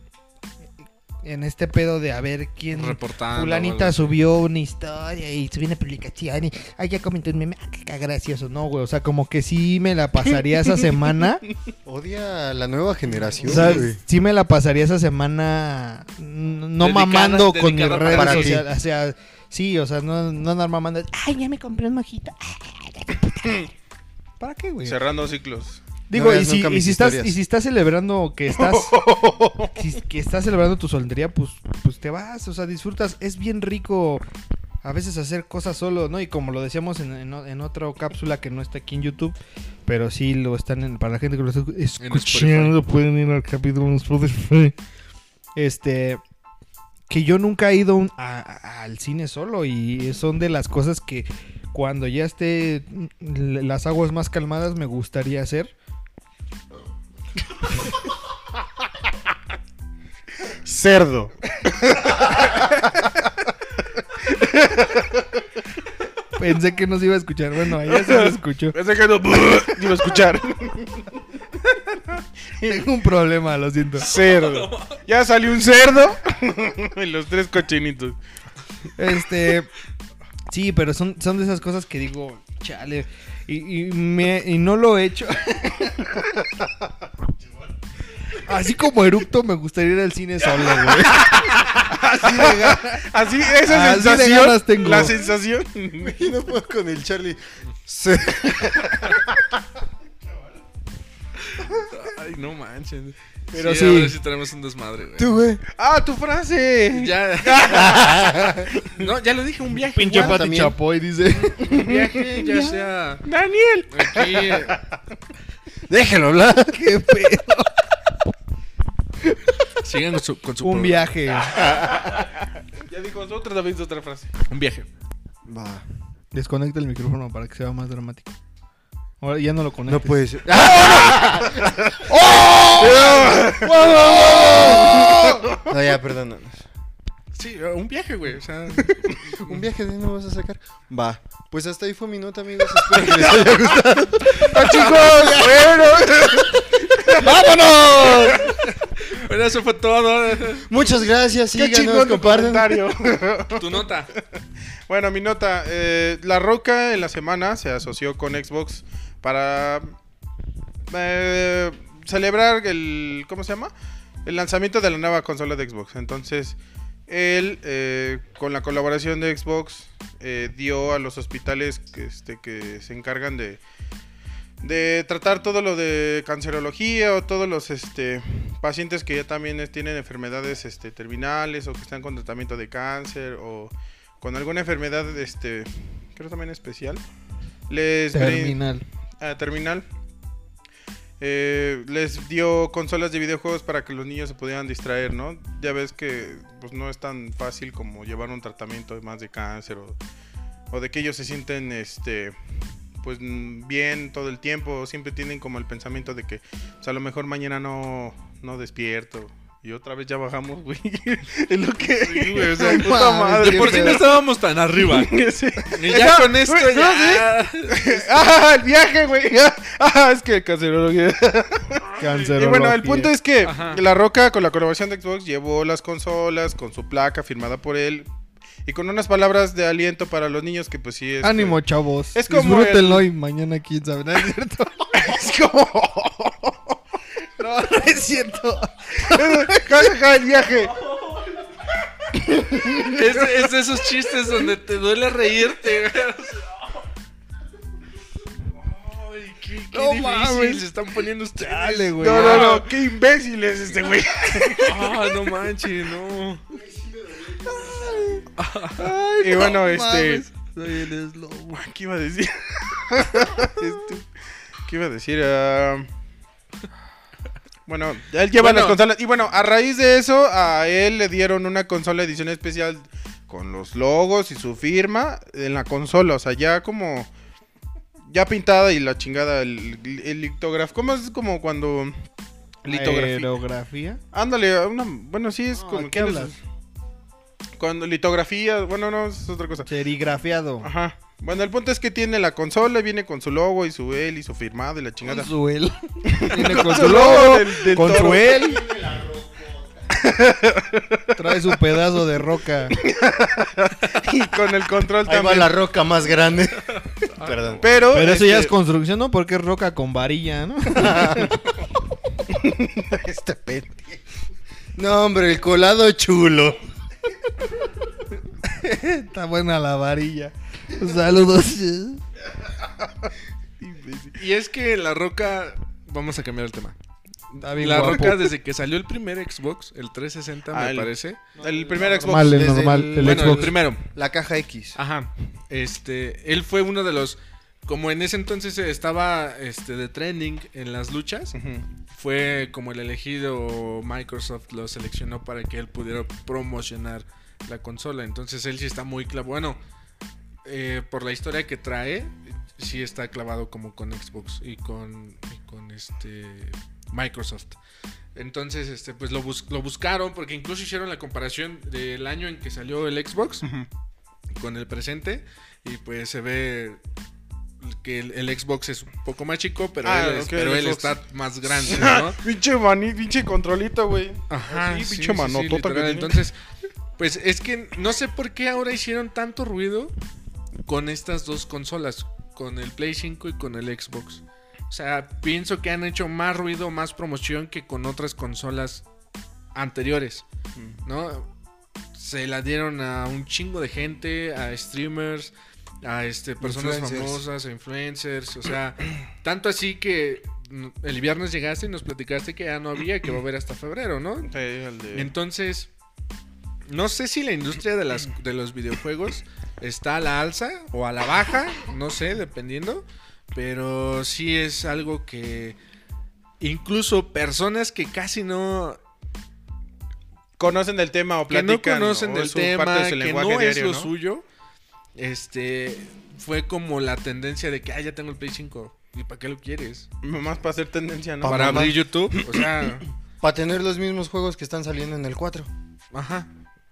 en este pedo de a ver quién Reportando. fulanita subió una historia y subió una publicación y ay, ya comentó un meme, ah, qué gracioso, no, güey, o sea, como que sí me la pasaría esa semana Odia a la nueva generación, o sea, güey. sí me la pasaría esa semana no Dedicada- mamando con mis redes sociales. O sea, sí, o sea, no, no andar mamando. Ay, ya me compré un mojito. ¿Para qué, güey? Cerrando ciclos. Digo, No y si, y si estás, y si estás celebrando que estás, que estás celebrando tu soltería, pues, pues te vas, o sea, disfrutas. Es bien rico a veces hacer cosas solo, ¿no? Y como lo decíamos en, en, otra cápsula que no está aquí en YouTube, pero sí lo están en, para la gente que lo está escu- escuchando, pueden ir al capítulo en Spotify. Este, que yo nunca he ido un- a- a- al cine solo y son de las cosas que cuando ya esté mm, las aguas más calmadas me gustaría hacer. Cerdo. Pensé que no se iba a escuchar. Bueno, allá se me escuchó. Ese que no iba a escuchar. Tengo un problema, lo siento. Cerdo. Ya salió un cerdo. y los tres cochinitos. Este. Sí, pero son, son de esas cosas que digo, chale. Y, y, me- y no lo he hecho. Así como eructo, me gustaría ir al cine solo, güey. Así de Así, esa Así de sensación. ganas tengo. La sensación. Y no puedo con el Charlie. Se- Ay, no manches. Pero sí, sí. A ver si tenemos un desmadre, güey. Tú, güey. ah, tu frase. Ya. no, ya lo dije, un viaje. Pinche igual. Pati también. Chapoy, dice. Un viaje, ya sea Daniel. aquí. eh, Déjelo hablar. Qué pedo. Sigan con su, con su Un viaje. Ya dijo otra también otra frase. Un viaje. Va. Desconecta el micrófono para que sea más dramático. Ahora ya no lo conectes. No puede ser. No, ya, perdónanos. Sí, un viaje, güey. O sea, Un viaje de no vas a sacar. Va. Pues hasta ahí fue mi nota, amigos. Espero que les haya gustado. chicos! bueno. ¡Vámonos! bueno, eso fue todo. Muchas gracias. Qué Síganos, compartan. comentario. Tu nota. Bueno, mi nota. eh, la Roca en la semana se asoció con Xbox para eh, celebrar el. ¿Cómo se llama? El lanzamiento de la nueva consola de Xbox. Entonces, él, eh, con la colaboración de Xbox, eh, dio a los hospitales que, este, que se encargan de. De tratar todo lo de cancerología o todos los este, pacientes que ya también tienen enfermedades este, terminales o que están con tratamiento de cáncer o con alguna enfermedad, este, creo también especial, les brin- Terminal. eh, les dio consolas de videojuegos para que los niños se pudieran distraer, ¿no? Ya ves que pues no es tan fácil como llevar un tratamiento más de cáncer o, o de que ellos se sienten, este, pues bien todo el tiempo, siempre tienen como el pensamiento de que, pues, a lo mejor mañana no, no despierto. Y otra vez ya bajamos, güey. es lo que... güey, o sea, puta madre. De por sí no estábamos tan arriba. Sí. Y ya con esto, güey, no, ya. ¡Ah, el viaje, güey! ¡Ah, es que cancerología! Cáncer. Y bueno, el punto es que Ajá. La Roca, con la colaboración de Xbox, llevó las consolas con su placa firmada por él y con unas palabras de aliento para los niños que pues sí es... Ánimo, chavos. Es como Disfrútenlo el- y mañana quién sabe. ¿No es cierto? Es como... No, no es cierto. Ja, ja, ja, el viaje. Es, es de esos chistes donde te duele reírte. güey. Ay, qué, qué No difícil mames. se están poniendo ustedes. Dale, güey. No, no, no, qué imbécil es este güey. Ah, no manches, no. y bueno, este... Soy el eslobo. ¿Qué iba a decir? Este, ¿Qué iba a decir? Ah, bueno, él lleva Bueno. las consolas. Y bueno, a raíz de eso, a él le dieron una consola edición especial con los logos y su firma en la consola. O sea, ya como. Ya pintada y la chingada, el, el litografía. ¿Cómo es como cuando. Litografía. Ándale, una, bueno, sí es como. ¿qué? Cuando litografía, bueno, no, es otra cosa. Serigrafiado. Ajá. Bueno, el punto es que tiene la consola, viene con su logo y su él y su firmado y la chingada. Con su él. Viene con su su logo logo. del- del con toro. su él. Trae su pedazo de roca. y con el control Ahí va también. la roca más grande. Perdón. Pero, Pero eso ya este, es construcción, ¿no? Porque es roca con varilla, ¿no? Este pendejo. No, hombre, el colado chulo. Está buena la varilla. Saludos. Y es que la roca. Vamos a cambiar el tema. La guapo. roca, desde que salió el primer Xbox, el 360, Ah, me el- parece. el primer Xbox. Normal, el desde normal. el- El bueno, el Xbox. primero. La caja X. Ajá. Este, él fue uno de los como en ese entonces estaba este de trending en las luchas, Ujú. Fue como el elegido Microsoft lo seleccionó para que él pudiera promocionar la consola. Entonces él sí está muy clavado. Bueno, eh, por la historia que trae, sí está clavado como con Xbox y con, y con este Microsoft. Entonces, este, pues lo, bus- lo buscaron porque incluso hicieron la comparación del año en que salió el Xbox con el presente y pues se ve que el, el Xbox es un poco más chico, pero Ah, él, es- pero él está más grande, ¿no? pinche mani, pinche controlito, güey. Ajá, Sí, sí, pinche sí, manotota sí, que. Entonces, pues es que no sé por qué ahora hicieron tanto ruido con estas dos consolas, con el Play 5 y con el Xbox. O sea, pienso que han hecho más ruido, más promoción que con otras consolas anteriores, ¿no? Se la dieron a un chingo de gente, a streamers, a este personas Influencers. famosas, a influencers, o sea, tanto así que el viernes llegaste y nos platicaste que ya no había, que va a haber hasta febrero, ¿no? Sí, el de- Entonces, no sé si la industria de, las, de los videojuegos está a la alza o a la baja, no sé, dependiendo. Pero sí es algo que incluso personas que casi no, Conocen del tema o que no platican. conocen del parte tema, de su que no es lo ¿no? suyo, este fue como la tendencia de que, ah, ya tengo el Play 5. ¿Y para qué lo quieres? Más para hacer tendencia, ¿no? Pa' Para abrir YouTube, o sea, Para tener los mismos juegos que están saliendo en el 4. Ajá.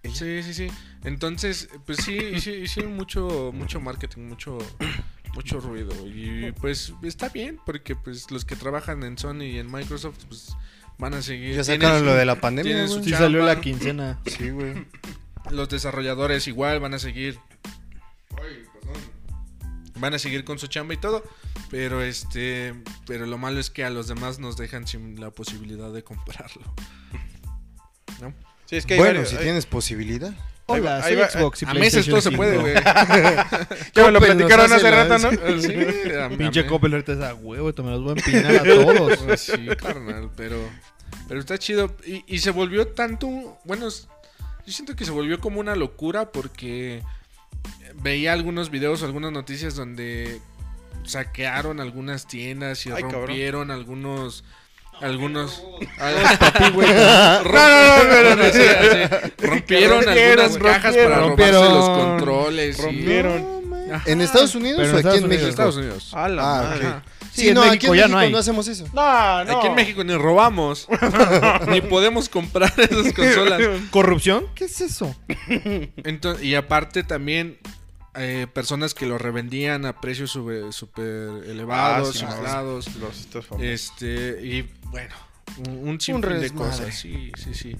Sí, sí, sí. Entonces, pues sí, sí, hicieron mucho, mucho marketing, mucho, mucho ruido. Y pues está bien, porque pues los que trabajan en Sony y en Microsoft, pues van a seguir. Ya sacaron su- lo de la pandemia, Sí salió la quincena. Sí, güey. Los desarrolladores igual van a seguir. Van a seguir con su chamba y todo. Pero este. Pero lo malo es que a los demás nos dejan sin la posibilidad de comprarlo. ¿No? Sí, es que Bueno, varios- si hay- tienes posibilidad. Ahí Hola, va- soy ahí va- Xbox y A meses todo se puede, 5. güey. Ya me lo platicaron hace rato, ¿no? Sí, a- Pinche Coppel ahorita es a huevo, te me los voy a empinar a todos. Pues Sí, carnal, pero, pero está chido. Y, y se volvió tanto, bueno, yo siento que se volvió como una locura porque veía algunos videos, algunas noticias donde saquearon algunas tiendas y Ay, cabrón. rompieron algunos... Algunos. Papi, güey. Rompieron, algunas cajas para rompieron. robarse los controles. y- Rompieron. ¿En Estados Unidos Pero o en aquí Estados en Unidos. México? Estados Unidos. A la Ah, madre. Ajá. Sí, Sí, en no, México aquí en ya México no hay. no hacemos eso. No, no. Aquí en México ni robamos, ni podemos comprar esas consolas. ¿Corrupción? ¿Qué es eso? Entonces, y aparte también eh, personas que lo revendían a precios súper elevados, Ah, sí, inflados. Los estos famosos. Este, y bueno, un, un sinfín de cosas. Sí, sí, sí.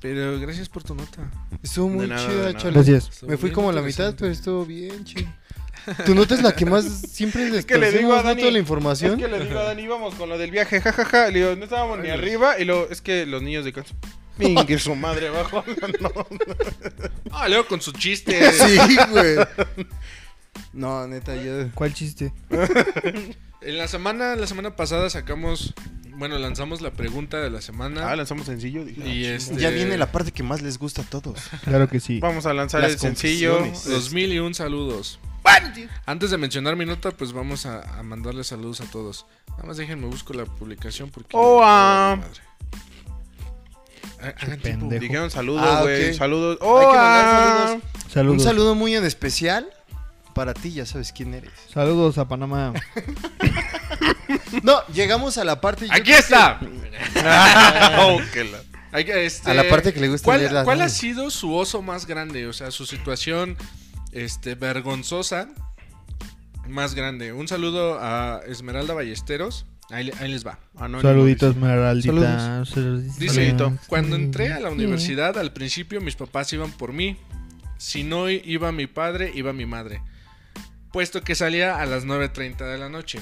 Pero gracias por tu nota. Estuvo muy nada, chida. Gracias. Estuvo Me fui como a la mitad, pero estuvo bien chido. Tu nota es la que más siempre les que le digo a Dani, toda la Es información. que le digo a Dani, íbamos con lo del viaje, jajaja. Le digo, no estábamos ni arriba. Y luego, es que los niños de casa. Mingue su madre abajo. No. Ah, luego con su chiste. Sí, güey. No, neta, yo. ¿Cuál chiste? En la semana, la semana pasada sacamos, bueno, lanzamos la pregunta de la semana. Ah, lanzamos sencillo. Dije, y ah, este, Ya viene la parte que más les gusta a todos. Claro que sí. Vamos a lanzar Las el sencillo. confesiones. Dos mil y un saludos. Antes de mencionar mi nota, pues vamos a, a mandarle saludos a todos. Nada más déjenme busco la publicación porque. Oh, ah. Hagan tiempo. Pendejo. Dijeron saludos, Ah, güey. ok. Saludos. Hay Oh, que mandar ah. saludos. Saludos. Un saludo muy en especial para ti, ya sabes quién eres. Saludos a Panamá. No, llegamos a la parte. yo ¡Aquí creo está! Oh, que la- Hay que, este, A la parte que le gusta ¿Cuál, leer las cuál ha sido su oso más grande? O sea, su situación este, vergonzosa más grande. Un saludo a Esmeralda Ballesteros. Ahí, le- ahí les va. Anónimo, Saluditos, dice. Esmeraldita. Dice, Saludito. cuando entré a la universidad, al principio mis papás iban por mí. Si no iba mi padre, iba mi madre. Puesto que salía a las 9.30 de la noche.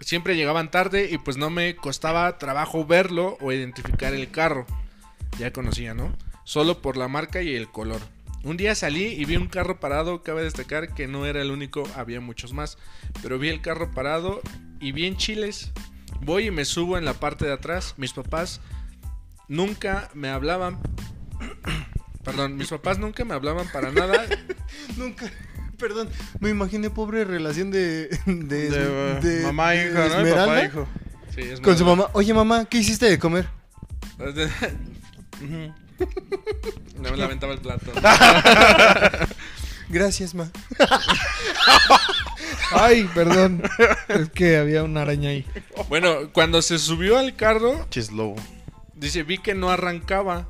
Siempre llegaban tarde y pues no me costaba trabajo verlo o identificar el carro. Ya conocía, ¿no? Solo por la marca y el color. Un día salí y vi un carro parado, cabe destacar que no era el único, había muchos más. Pero vi el carro parado y bien chiles. Voy y me subo en la parte de atrás. Mis papás nunca me hablaban. Perdón, mis papás nunca me hablaban para nada. Nunca. Perdón, me imaginé pobre relación de. De, De, de- uh, mamá de hijo, ¿no? Papá hijo. Sí, es Con su mamá. Oye, mamá, ¿qué hiciste de comer? No me lamentaba el plato. Gracias, ma. Ay, perdón. Es que había una araña ahí. Bueno, cuando se subió al carro, Chislobo. dice, vi que no arrancaba.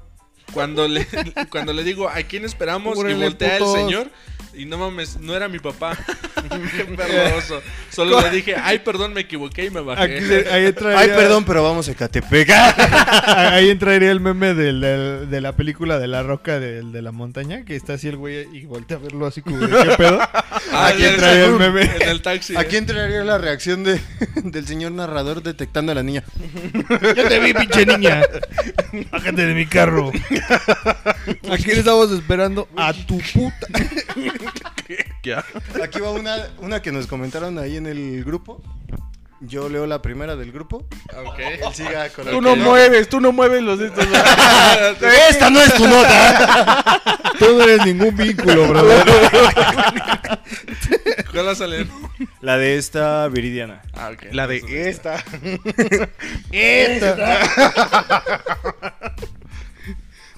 Cuando le, cuando le digo, ¿a quién esperamos? Y voltea putos. el señor, Y no mames, no era mi papá. Qué perroso. Solo le dije, ay, perdón, me equivoqué y me bajé. Aquí se- ahí entraría, Ay, perdón, pero vamos a Ecatepec. Ahí entraría el meme del, del- de la película de la roca del- de, la montaña, que está así el güey y voltea a verlo así como de qué pedo. Ah, Aquí entraría el meme. En el taxi. Aquí entraría la reacción de, del señor narrador detectando a la niña. Yo te vi, pinche niña. Bájate de mi carro. ¿A quién estamos esperando? A tu puta. Ya. Aquí va una, una que nos comentaron ahí en el grupo. Yo leo la primera del grupo. Ok. Él siga con la Tú no no. mueves, tú no mueves los estos. Esta no es tu nota. Tú no eres ningún vínculo, brother. ¿Cuál vas a leer? La de esta Viridiana. Ah, ok. La de esta.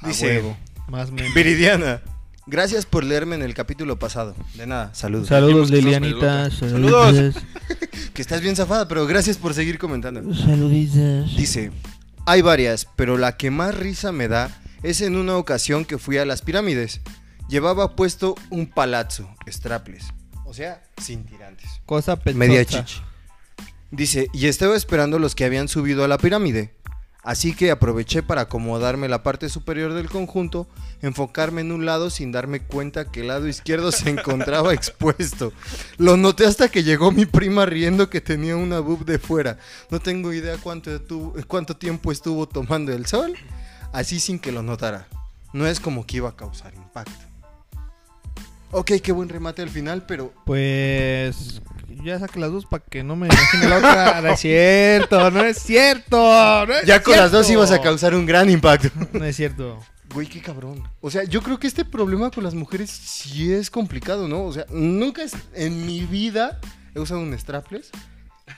Dice huevo. Más meme. Viridiana. Gracias por leerme en el capítulo pasado. De nada, saludos. Saludos, Lilianita. Saludos. Que estás bien zafada, pero gracias por seguir comentando. Saluditos. Dice, hay varias, pero la que más risa me da es en una ocasión que fui a las pirámides. Llevaba puesto un palazzo, straples. O sea, sin tirantes. Cosa pechosa. Media chichi. Dice, y estaba esperando los que habían subido a la pirámide. Así que aproveché para acomodarme la parte superior del conjunto, enfocarme en un lado sin darme cuenta que el lado izquierdo se encontraba expuesto. Lo noté hasta que llegó mi prima riendo que tenía una boob de fuera. No tengo idea cuánto, estuvo- cuánto tiempo estuvo tomando el sol, así sin que lo notara. No es como que iba a causar impacto. Ok, qué buen remate al final, pero Pues ya saqué las dos para que no me imagine la otra. No es cierto, no es cierto. no es ya con las dos ibas a causar un gran impacto. No es cierto. Güey, qué cabrón. O sea, yo creo que este problema con las mujeres sí es complicado, ¿no? O sea, nunca es, en mi vida he usado un strapless,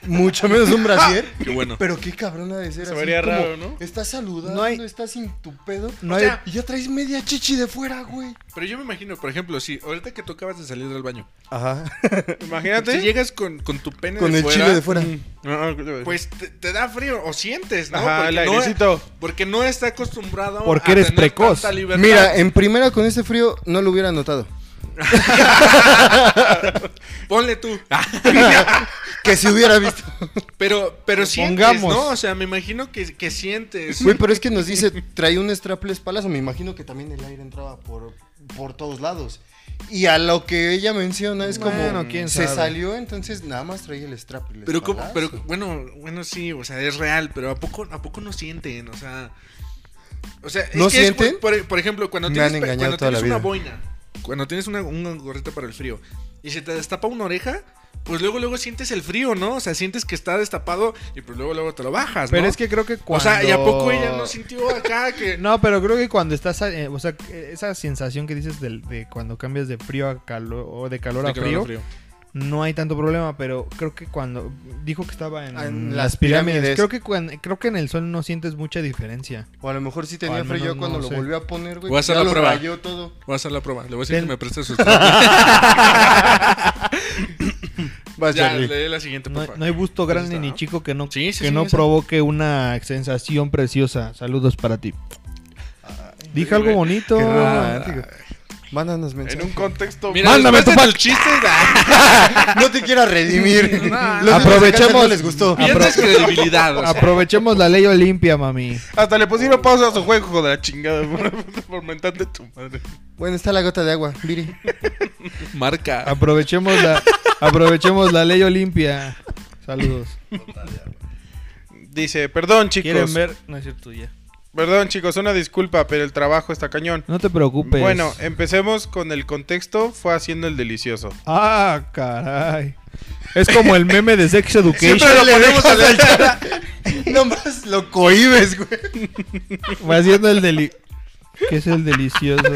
mucho menos un brasier. Qué bueno. Pero qué cabrón ha de ser Se así vería como, raro, ¿no? Estás saludando, No hay- estás sin tu pedo. No hay- sea, Y ya traes media chichi de fuera, güey. Pero yo me imagino, por ejemplo, si ahorita que tú acabas de salir del baño, Ajá. Imagínate. si llegas con, con tu pene Con de el fuera, chile de fuera. Ah, pues te, te da frío o sientes, ¿no? Ajá, el no, airecito. porque no está acostumbrado Porque a eres tener precoz. tanta libertad. Mira, en primera con este frío no lo hubiera notado. ponle tú. Que se hubiera visto. Pero, pero sientes, Pongamos. ¿no? O sea, me imagino que, que sientes. Güey, pero es que nos dice, trae un strapless palazo. Me imagino que también el aire entraba por, por todos lados. Y a lo que ella menciona es como Bueno, quién se sabe. salió, entonces nada más traía el strapless. Pero, palazo. pero bueno, bueno, sí, o sea, es real, pero ¿a poco, ¿a poco no sienten? O sea, o sea, es ¿No que es sienten? cu- por, por ejemplo, cuando Me tienes, han pe- engañado cuando toda la tienes una vida. boina, cuando tienes una, una gorrita para el frío y se te destapa una oreja, pues luego, luego sientes el frío, ¿no? O sea, sientes que está destapado y pues luego, luego te lo bajas, Pero ¿no? es que creo que O cuando... sea, ¿y a poco ella no sintió acá que... No, pero creo que cuando estás, eh, o sea, esa sensación que dices de, cuando cambias de frío a calor o de calor de a calor frío, a frío? No hay tanto problema, pero creo que cuando dijo que estaba en, en las pirámides, pirámides. creo que creo que en el sol no sientes mucha diferencia. O a lo mejor sí tenía frío cuando no lo sé. volvió a poner, güey. Voy a hacer ya la lo prueba. rayó todo. Voy a hacer la prueba. Le voy a decir Ten- que me preste sus... Vas, ya, lee la siguiente, No, por favor. no hay busto grande está, ni ¿no? chico que no, Sí, sí, que sí, no provoque una sensación preciosa. Saludos para ti. Dije algo Qué bonito. romántico. Mándanos En mensajes. un contexto. Mira, Mándame tu de tus chistes, No te quieras redimir. No, aprovechemos- no les gustó. Piensas credibilidad, o sea. Aprovechemos la ley olimpia, mami. Hasta le pusieron pausa a su juego, hijo de la chingada. Por, por mentarte tu madre. Bueno, está la gota de agua, Viri. Marca. Aprovechemos la, aprovechemos la ley olimpia. Saludos. Dice, perdón chicos. ¿Quieren ver? No es cierto ya. Perdón chicos, una disculpa, pero el trabajo está cañón. No te preocupes. Bueno, empecemos con el contexto. Fue haciendo el delicioso. Ah, caray. Es como el meme de Sex Education. Siempre lo ponemos a la Nomás lo cohibes, güey. Voy haciendo el deli... ¿Qué es el delicioso?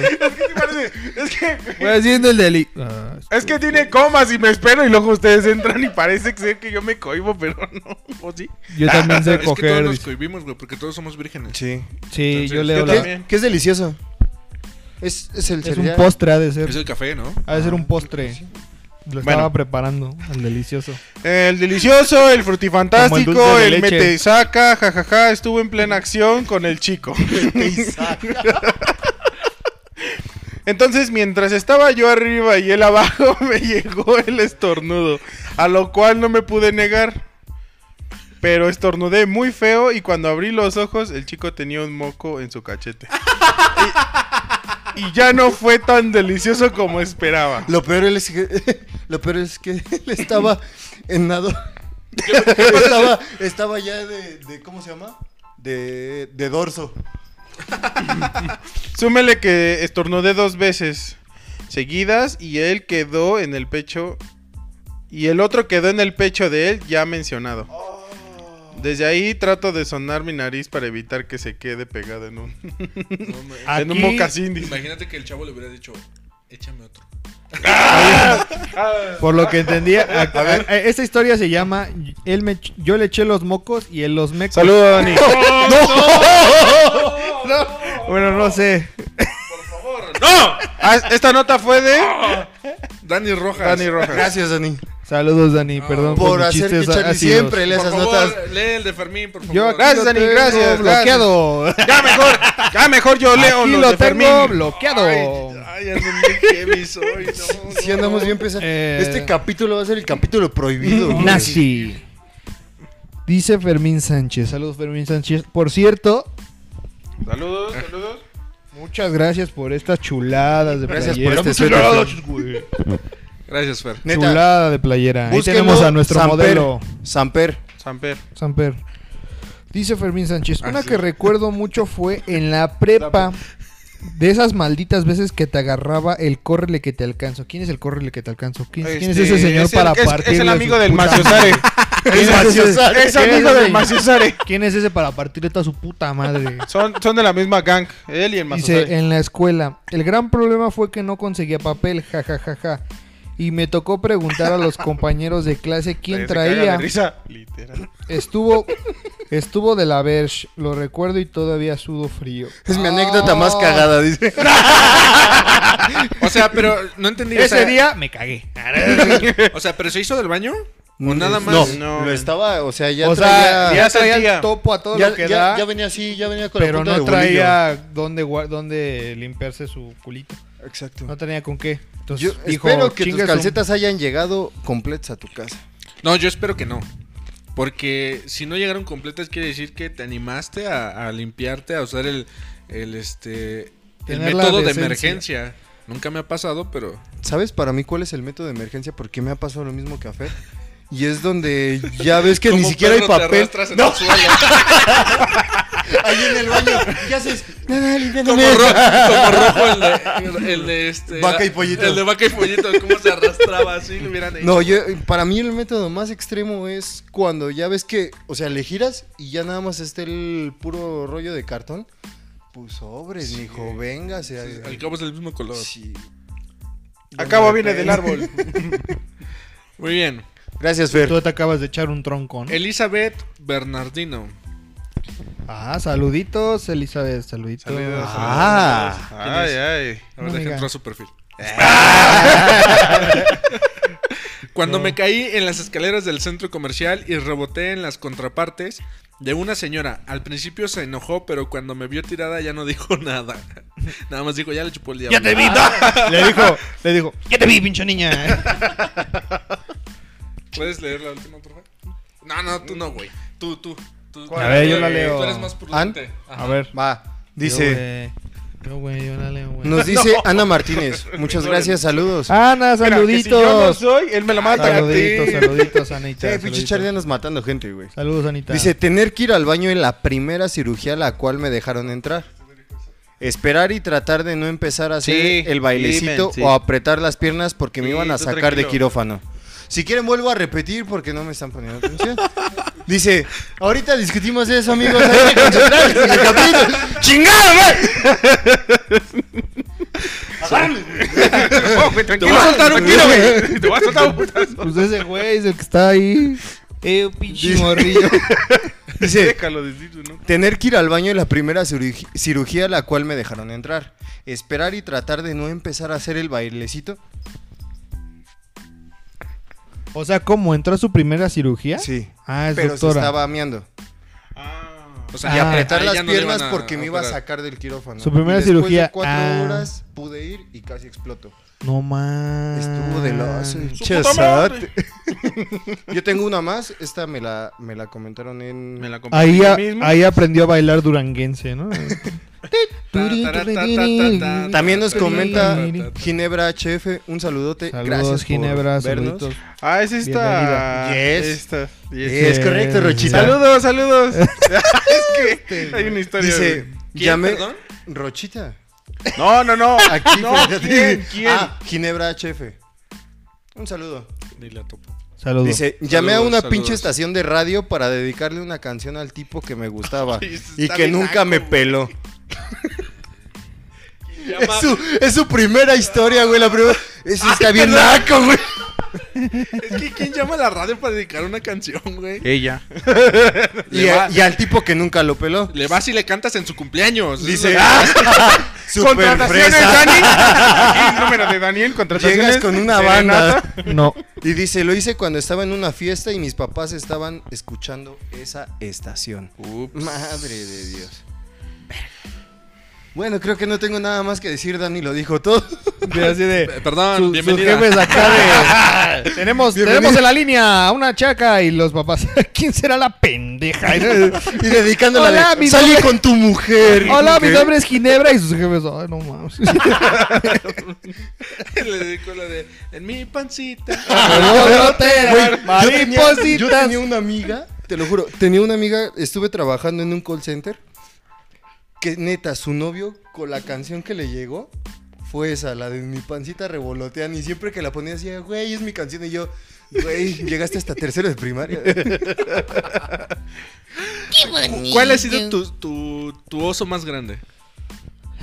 Es que, Voy haciendo el deli... Ah, es que tiene comas y me espero y luego ustedes entran y parece que, ser que yo me cohibo, pero no. ¿O sí? Yo también sé Es que todos coger. nos cohibimos, güey, porque todos somos vírgenes. Sí. Sí, Entonces, yo leo la... ¿Qué es delicioso? Es, es el Es un postre, ha de ser. Es el café, ¿no? Ha de ser un postre. Lo estaba Bueno. preparando, el delicioso. El delicioso, el el frutifantástico, el, leche. mete y saca, jajaja, estuvo en plena acción con el chico. Entonces, mientras estaba yo arriba y él abajo, me llegó el estornudo. A lo cual no me pude negar. Pero estornudé muy feo y cuando abrí los ojos, el chico tenía un moco en su cachete. Y, y ya no fue tan delicioso como esperaba. Lo peor es que, lo peor es que él estaba en nado. estaba, estaba ya de, de- ¿cómo se llama? De, de dorso. Súmele que estornudé dos veces seguidas y él quedó en el pecho. Y el otro quedó en el pecho de él, ya mencionado. Desde ahí trato de sonar mi nariz para evitar que se quede pegado en un, en un mocasín. dice. Imagínate que el chavo le hubiera dicho, échame otro. Por lo que entendía, a- a- a- esta historia se llama él me, Yo le eché los mocos y él los mecos. Saludos, Dani. Bueno, no sé. ¡No! Ah, esta nota fue de Dani Rojas. Dani Rojas. Gracias, Dani. Saludos, Dani. Perdón por, Por hacer que Charlie siempre Por esas favor, notas. lee el de Fermín, por favor. Yo Gracias, Dani, gracias, bloqueado. Ya mejor, ya mejor yo leo Aquí los lo de tengo Fermín. bloqueado. Ay, ay, ando muy heavy soy, no, Si no. andamos bien pesados. Eh, Este capítulo va a ser el capítulo prohibido. güey. Nazi. Dice Fermín Sánchez. Saludos, Fermín Sánchez. Por cierto, Saludos, saludos. muchas gracias por estas chuladas de Gracias por este suéter, gracias, Fer. Neta, Chulada de playera. Ahí búsquenlo, tenemos a nuestro Samper. modelo. Samper. Samper. Samper. Dice Fermín Sánchez, Ah, una sí. que recuerdo mucho fue en la prepa. De esas malditas veces que te agarraba el córrele que te alcanzo. ¿Quién es el córrele que te alcanzo? ¿Quién, quién es Este, ese señor es el- para es- partir? Es el amigo del Maciosare. Maciosare. ¿Quién es amigo del Maciosare. ¿Quién es ese para partirle toda su puta madre? Son, son de la misma gang. Él y el Maciosare. Dice, en la escuela, el gran problema fue que no conseguía papel, jajajaja. Y me tocó preguntar a los compañeros de clase quién traía. risa. Literal. Estuvo, estuvo de la Verge, lo recuerdo y todavía sudo frío. Es mi anécdota más cagada, dice. O sea, pero no entendí. o Ese sea, día me cagué. O sea, ¿pero se hizo del baño? ¿O nada más? No, No. lo estaba, o sea, ya o traía... sea, ya traía sentía. el topo a todo ya, lo que ya- da, ya venía así, ya venía con la pero punta no de traía dónde, dónde limpiarse su culito. Exacto. No tenía con qué. Entonces Yo dijo, espero que tus "Chingue su- calcetas hayan llegado completas a tu casa. No, yo espero que no. Porque si no llegaron completas, quiere decir que te animaste a, a limpiarte, a usar el, el este el método de emergencia. Nunca me ha pasado, pero. ¿Sabes para mí cuál es el método de emergencia? Porque me ha pasado lo mismo que a Fer. Y es donde ya ves que ni siquiera hay perro te papel. arrastras en No, el suelo. ahí en el baño. ¿Qué haces? Nada, como, ro- como rojo el de, el, el de este. Vaca y pollito. El de vaca y pollito, cómo se arrastraba así, lo hubieran hecho. No, yo, para mí el método más extremo es cuando ya ves que, o sea, le giras y ya nada más está el puro rollo de cartón. Pues sobres, mijo, véngase. Al cabo es del mismo color. Sí. Acabo viene del árbol. Muy bien. Gracias, Fer. Tú te acabas de echar un tronco, ¿no? Elizabeth Bernardino. Ah, saluditos, Elizabeth, saluditos. Saludos. Ah. Ay, ay. A ver, No, deja entrar a su perfil. Cuando me caí en las escaleras del centro comercial y reboté en las contrapartes de una señora. Al principio se enojó, pero cuando me vio tirada ya no dijo nada. Nada más dijo, ya le chupó el diablo. Ya te vi, no. Le dijo, le dijo, ya te vi, pinche niña. ¿Puedes leer la última, por favor? No, no, tú no, güey. Tú, tú. tú A ver, yo la Tú leo. eres más prudente. Ajá. A ver. Va. Dice, Yo, güey, yo la leo, güey. nos dice Ana Martínez. Muchas gracias, saludos. Ana, Mira, que saluditos. si yo no soy, él me la mata. saluditos, saluditos, Anita. Sí, pinche matando gente, güey. Saludos, Anita. Dice, tener que ir al baño en la primera cirugía a la cual me dejaron entrar. Esperar y tratar de no empezar a hacer Sí, el bailecito sí, men, sí. o apretar las piernas porque me iban a tú sacar de quirófano. Si quieren vuelvo a repetir porque no me están poniendo atención. Dice, ahorita discutimos eso, amigos. Hay que concentrarse en el capítulo. ¡Chingada, Te voy a soltar un tiro, güey. Te voy a soltar un putazo. Pues ese güey es el que está ahí. Eh, pinche morrillo. Dice, Déjalo decir, ¿no? Tener que ir al baño en la primera cirugía a la cual me dejaron entrar. Esperar y tratar de no empezar a hacer el bailecito. O sea, ¿cómo? ¿Entró a su primera cirugía? Sí. Ah, es Pero doctora. se estaba meando. Ah. O sea, y Ah. apretar las no piernas porque me iba a sacar del quirófano. Su primera Y después cirugía, De cuatro ah. horas pude ir y casi exploto. No más. Estuvo de los. Yo tengo una más. Esta me la, me la comentaron en. Me la Ahí, a- ahí aprendió a bailar duranguense, ¿no? También nos comenta. Ginebra HF. Un saludote. Saludos, Gracias Ginebra, por vernos. saluditos. Ah, es esta. Yes. Esta. Yes. Es correcto, Rochita. Saludos, saludos. es que hay una historia. Dice, ¿Quién, llamé. perdón? Rochita. No, no, no. Aquí No, a. ¿quién? ¿Quién? Ah, Ginebra HF. Un saludo. Ni la topo. Saludos. Dice, llamé a una saludos. pinche estación de radio para dedicarle una canción al tipo que me gustaba y que nunca naco, me peló. Llama- Es su, es su primera historia, güey. La primera. Eso está bien naco, güey. Es que ¿quién llama a la radio para dedicar una canción, güey? Ella. Y, Le va- y al tipo que nunca lo peló. Le vas y le cantas en su cumpleaños. Dice, ah, super fresa. Dani. Número de Daniel, contrataciones. Llegas con una banda. No. Y dice, lo hice cuando estaba en una fiesta y mis papás estaban escuchando esa estación. Ups. Madre de Dios. Bueno, creo que no tengo nada más que decir, Dani lo dijo todo. De así de. Perdón, Su- sus jefes acá de. tenemos, Bienvenida. tenemos en la línea a una chaca y los papás. ¿Quién será la pendeja? Y dedicándola Hola, de, mi salí nombre- con tu mujer. Hola, mi nombre es Ginebra y sus jefes. Ay, no mames. Le dedico la de En mi pancita. Güey, yo tenía, yo Maripositas. tenía una amiga, te lo juro, tenía una amiga, estuve trabajando en un call center, que neta, su novio, con la canción que le llegó, fue esa, la de mi pancita revolotean, y siempre que la ponía decía, güey, es mi canción, y yo, güey, llegaste hasta tercero de primaria. ¿Cuál ha sido tu, tu, tu oso más grande?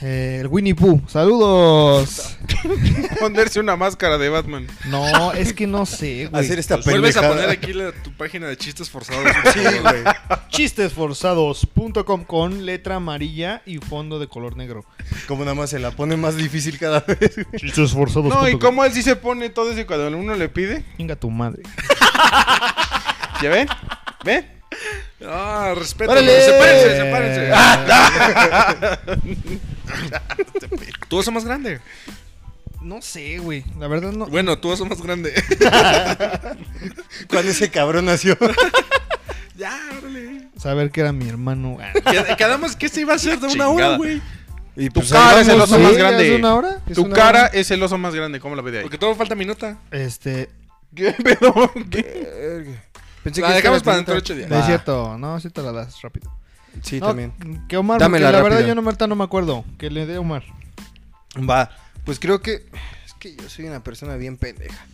Eh, el Winnie Pooh. Saludos. Ponerse una máscara de Batman. No, es que no sé, güey. Hacer esta Vuelves a poner aquí la- tu página de chistes forzados. Sí, güey. Chistesforzados.com con letra amarilla y fondo de color negro. Como nada más se la pone más difícil cada vez. Chistesforzados. No, y cómo él sí se pone todo eso cuando uno le pide. Chinga tu madre. ¿Ya ven? ¿Ven? Ah, respeto. Sepárense, sepárense. ¿Tu oso más grande? No sé, güey. La verdad no. Bueno, tu oso más grande. Cuando ese cabrón nació. ya, órale. Saber que era mi hermano. Qued- Quedamos que este iba a ser de una Chingada. hora, güey. Y Tu pues cara es el vamos, oso ¿sí? más ¿Es grande. una hora? ¿Es Tu una cara hora? es el oso más grande. ¿Cómo la ve de ahí? Porque todo falta minuta. Este. ¿Qué pedo? ¿Qué? Pensé La que dejamos para dentro de ocho días. No es Va. cierto. No, sí te la das rápido. Sí, No, también. Que Omar. Dámela porque la verdad yo no, ahorita no me acuerdo. Que le dé Omar. Va, pues creo que es que yo soy una persona bien pendeja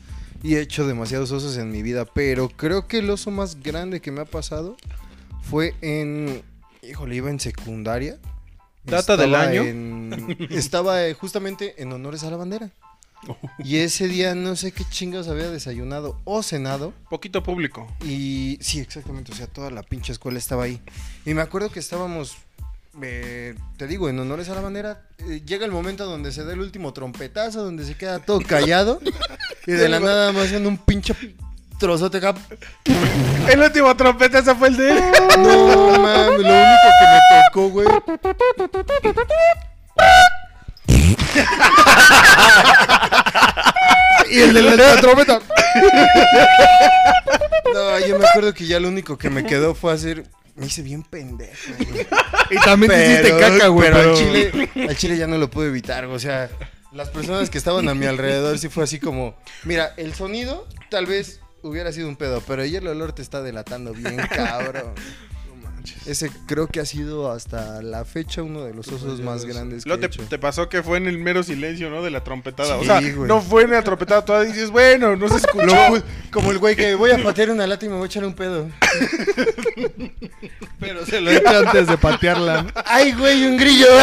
y he hecho demasiados osos en mi vida, pero creo que el oso más grande que me ha pasado fue en, híjole, iba en secundaria. ¿Data del Estaba año? en- estaba eh, justamente en honores a la bandera. Y ese día no sé qué chingados había desayunado o cenado. Poquito público. Y sí, exactamente, o sea, toda la pinche escuela estaba ahí. Y me acuerdo que estábamos, eh, te digo, en honores a la bandera. eh, llega el momento donde se da el último trompetazo, donde se queda todo callado. y de la nada más en un pinche trozote acá. El último trompeta, ese fue el de él. No mames, lo único que me tocó, güey. Y el de la trompeta. No, yo me acuerdo que ya lo único que me quedó fue hacer. Me hice bien pendejo, güey. Y también te hiciste caca, güey. Pero, Pero, al chile, al chile ya no lo pude evitar, o sea, las personas que estaban a mi alrededor sí fue así como, mira, el sonido tal vez hubiera sido un pedo, pero ya el olor te está delatando bien, cabrón. Ese creo que ha sido hasta la fecha uno de los osos más grandes que he te, hecho. te pasó que fue en el mero silencio, ¿no? De la trompetada. o Sí, sea, güey. no fue en la trompetada. Todavía dices, bueno, no se escuchó. Lo como el güey que voy a patear una lata y me voy a echar un pedo. pero se lo he hecho antes de patearla. ¡Ay, güey, un grillo!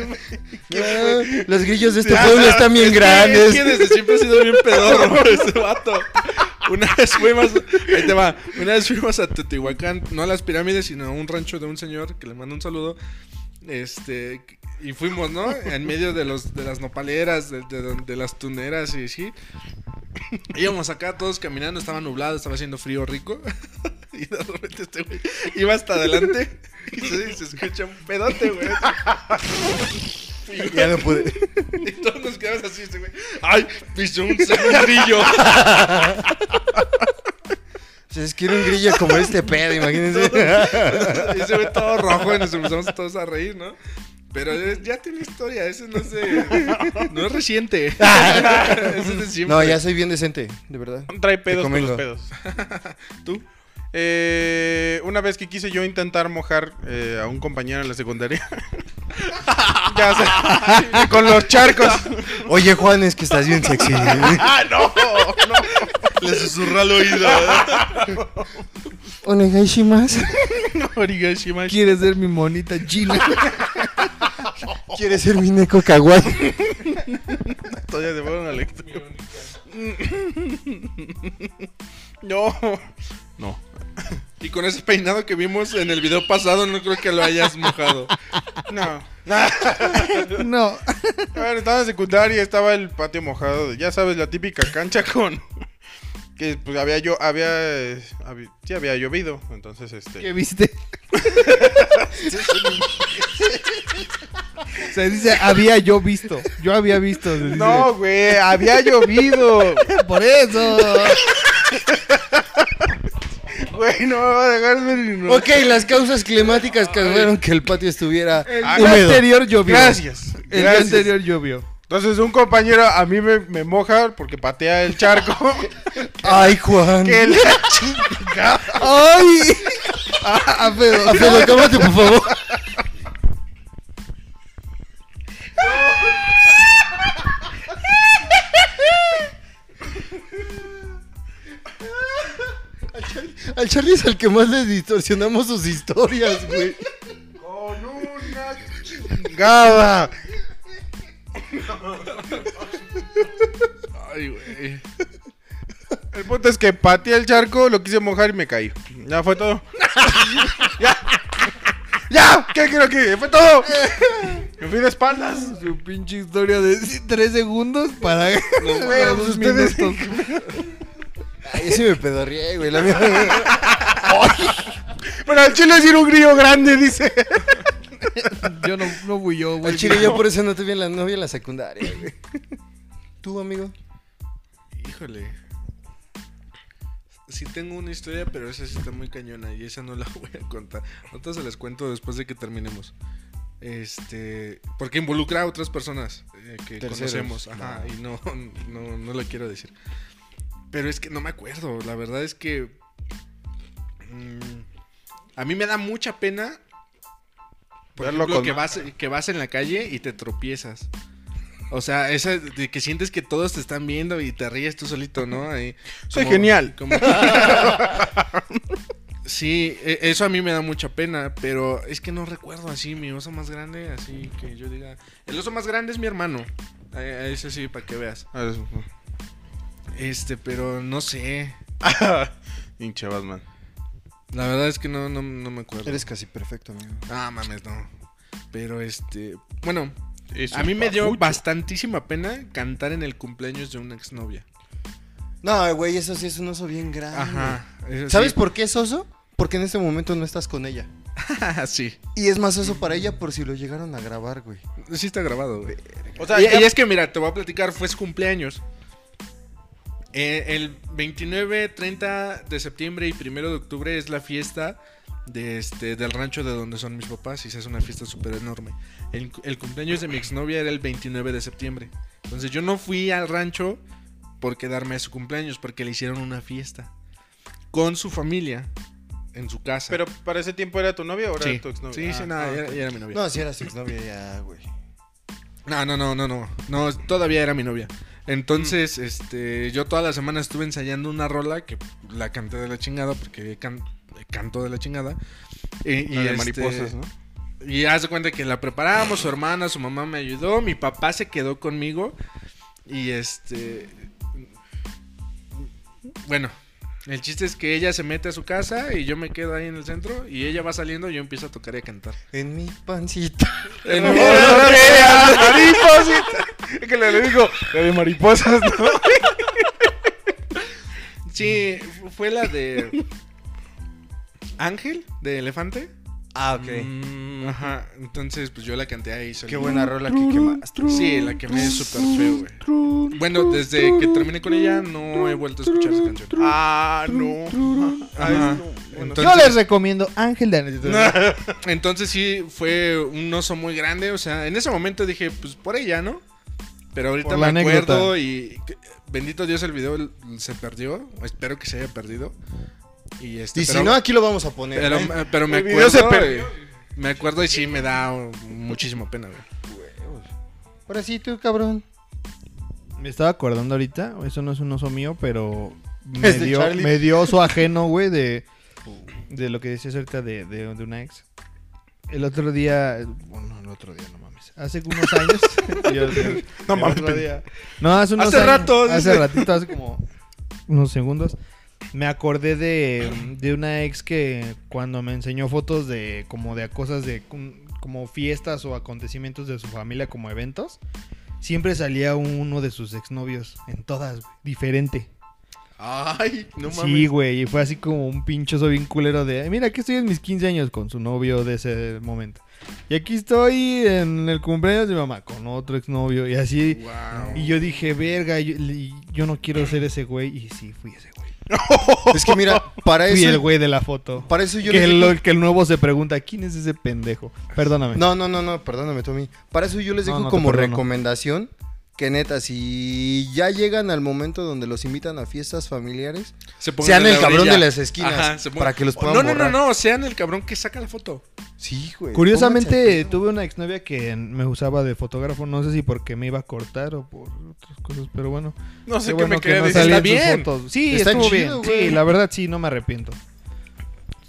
Ah, Los grillos de este pueblo están bien Es que- grandes. Es que desde siempre ha sido bien pedorro ese vato. Una vez fuimos, ahí te va, una vez fuimos a Teotihuacán, no a las pirámides, sino a un rancho de un señor que le mando un saludo. Este, y fuimos, ¿no? En medio de los de las nopaleras, de, de- de las tuneras y así. Íbamos acá todos caminando, estaba nublado, estaba haciendo frío rico. Y de repente este güey iba hasta adelante y se, se escucha un pedote, güey. Ya no pude. Y todos nos quedamos así, este güey. ¡Ay! Pisó un segundillo. O sea, es que era un grillo como este pedo, imagínense. Y ese güey todo rojo y nos empezamos todos a reír, ¿no? Pero es- ya tiene historia, ese no se... No es reciente. Ese es de siempre. No, ya soy bien decente, de verdad. Trae pedos con los pedos. ¿Tú? Eh, una vez que quise yo intentar mojar eh, a un compañero en la secundaria. ya sé. con los charcos. Oye, Juan, es que estás bien sexy. ¡Ah, no! Le susurró al oído. Onegaishimasu. Origashimashi. ¿Quieres ser mi monita china? ¿Quieres ser mi neko kawaii? Todavía se fueron a lectura. No. No. Y con ese peinado que vimos en el video pasado, no creo que lo hayas mojado. No. No. A ver, estaba en secundaria, estaba el patio mojado. Ya sabes, la típica cancha con. Que pues había yo, había. habi- sí, había llovido. Entonces, este. ¿Qué viste? Se dice, había yo visto. Yo había visto. se dice. No, güey, había llovido. Por eso. Güey, no me va a dejar no. Ok, las causas climáticas causaron que el patio estuviera El húmedo. anterior llovió. Gracias. El gracias. anterior llovió. Entonces, un compañero a mí me, me moja porque patea el charco. Ay, Juan. que la chingada. ¡Ay! A, a pedo. Alfredo, cámate, por favor. Al Charlie, al Charlie es al que más le distorsionamos sus historias, güey. Con una chingada. Ay, güey. El punto es que pateé el charco, lo quise mojar y me caí. Ya fue todo. ya. Ya. ¿Qué quiero que? Fue todo. Me fui de espaldas. Su pinche historia de 3 segundos para, para güey, dos ustedes- minutos. Ay, ese me pedorrié, güey. La mía. Pero al chile es ir un grillo grande, dice. Yo no, no fui yo, güey. Al chile yo por eso no tuve la novia en la secundaria, güey. ¿Tú, amigo? Híjole. Sí tengo una historia, pero esa sí está muy cañona y esa no la voy a contar. Ahorita se las cuento después de que terminemos. Este, porque involucra a otras personas eh, que Terceros. conocemos, ajá, y no, no, no lo quiero decir. Pero es que no me acuerdo, la verdad es que mm, a mí me da mucha pena por ejemplo, que vas que vas en la calle y te tropiezas. O sea, esa de que sientes que todos te están viendo y te ríes tú solito, ¿no? Ahí, Soy genial. como- sí, e- eso a mí me da mucha pena, pero es que no recuerdo así mi oso más grande, así que yo diga, el oso más grande es mi hermano. Ese sí, para que veas. A ver, Este, pero no sé. Hinche Batman. La verdad es que no, no, no me acuerdo. Eres casi perfecto, amigo. Ah, mames, no. Pero este, bueno, Es a mí me dio papucho. bastantísima pena cantar en el cumpleaños de una exnovia. No, güey, eso sí es un oso bien grande. Ajá. ¿Sabes sí. por qué es oso? Porque en este momento no estás con ella. sí. Y es más oso para ella por si lo llegaron a grabar, güey. Sí está grabado, güey. O sea, y, ya- y es que, mira, te voy a platicar, fue su cumpleaños. Eh, el 29, 30 de septiembre y 1 de octubre es la fiesta de este, del rancho de donde son mis papás y se hace una fiesta súper enorme. El, el cumpleaños de mi exnovia era el 29 de septiembre. Entonces yo no fui al rancho por quedarme a su cumpleaños, porque le hicieron una fiesta con su familia en su casa. Pero para ese tiempo era tu novia o era sí, tu exnovia. sí, sí, Ah, nada, ah, ya, ok. ya era mi novia. No, si era su exnovia ya, güey. No, no, no, no, no. No, todavía era mi novia. Entonces, este, yo toda la semana estuve ensayando una rola que la canté de la chingada porque can- canto de la chingada. Y, y, La de este, mariposas, ¿no? Y haz de cuenta que la preparamos, su hermana, su mamá me ayudó, mi papá se quedó conmigo y este bueno, el chiste es que ella se mete a su casa y yo me quedo ahí en el centro y ella va saliendo y yo empiezo a tocar y a cantar. En mi pancita. En- mariposita. Es que le, digo, la de mariposas, ¿no? Sí, fu- fue la de. Ángel de Elefante. Ah, ok. Mm, Ajá. Entonces, pues yo la canté ahí. Qué buena rola que quemaste. Sí, la que me es súper feo, güey. Bueno, desde que terminé con ella no he vuelto a escuchar esa canción. Ah, no. Ajá. Bueno, Yo les recomiendo Ángel de entonces sí fue un oso muy grande. O sea, en ese momento dije, pues por ella, ¿no? Pero ahorita me acuerdo anécdota. y bendito Dios el video se perdió. Espero que se haya perdido. Y, este, Y si no, aquí lo vamos a poner. pero, ¿eh? pero me se acuerdo. perdió. me acuerdo y sí me da muchísima pena, güey. Ahora sí, tú, cabrón. Me estaba acordando ahorita, eso no es un oso mío, pero me Es dio, me dio oso ajeno, güey, de, de lo que decías ahorita de, de, de una ex. El otro día, bueno, el otro día, no mames. Hace unos años. Mío. No mames, día. No, hace unos Hace años- rato, Hace dice. ratito, hace como unos segundos. Me acordé de, de una ex que cuando me enseñó fotos de como de cosas de como fiestas o acontecimientos de su familia como eventos, siempre salía uno de sus exnovios en todas, güey, diferente. Ay, no mames. Sí, güey, y fue así como un pinchoso bien culero de, "Ay, mira, aquí estoy en mis 15 años con su novio de ese momento. Y aquí estoy en el cumpleaños de mi mamá con otro exnovio y así. Wow. Y yo dije, verga, yo, yo no quiero ser ese güey. Y sí, fui ese güey. Es que mira, para Fui el eso. güey de la foto. Para eso yo que, les el, dejo- que el nuevo se pregunta, ¿quién es ese pendejo? Perdóname. No, no, no, no, perdóname, Tommy. Para eso yo les dejo no como recomendación que neta, si ya llegan al momento donde los invitan a fiestas familiares, Se sean el cabrón orilla. de las esquinas Ajá, se pongan- para que los puedan No, no, no, borrar. no, sean el cabrón que saca la foto. Sí, güey. Curiosamente, tuve una exnovia que me usaba de fotógrafo. No sé si porque me iba a cortar o por otras cosas, pero bueno. No sé Qué qué bueno me que queda no Está bien. fotos. Sí, Está estuvo chido, bien. güey. Sí, la verdad sí, no me arrepiento.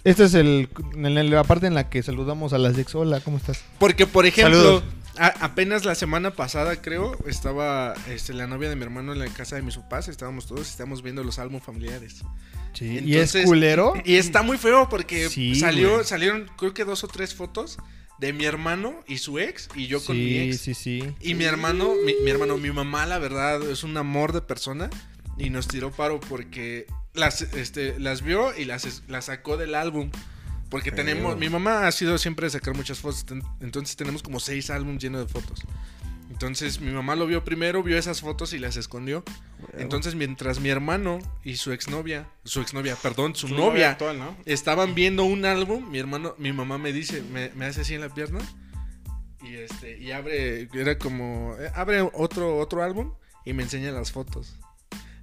Esta es el, en la parte en la que saludamos a la ex. Hola, ¿cómo estás? Porque, por ejemplo, Saludos. A- apenas la semana pasada, creo, estaba este, la novia de mi hermano en la casa de mis papás. Estábamos todos, estábamos viendo los álbumes familiares. Sí, y es culero. Y está muy feo porque Sí, salió, güey. salieron, creo que dos o tres fotos de mi hermano y su ex y yo con mi sí, ex. sí, sí. Y mi hermano, mi, mi hermano, mi mamá, la verdad, es un amor de persona. Y nos tiró paro porque las, este, las vio y las, las sacó del álbum. Porque tenemos, mi mamá ha sido siempre de sacar muchas fotos. ten- Entonces tenemos como seis álbumes llenos de fotos. Entonces mi mamá lo vio primero, vio esas fotos y las escondió. Entonces mientras mi hermano y su exnovia, su exnovia, perdón, su, Su novia, actual, ¿no? estaban viendo un álbum, mi hermano, mi mamá me dice, me, me hace así en la pierna y este y abre, era como eh, abre otro otro álbum y me enseña las fotos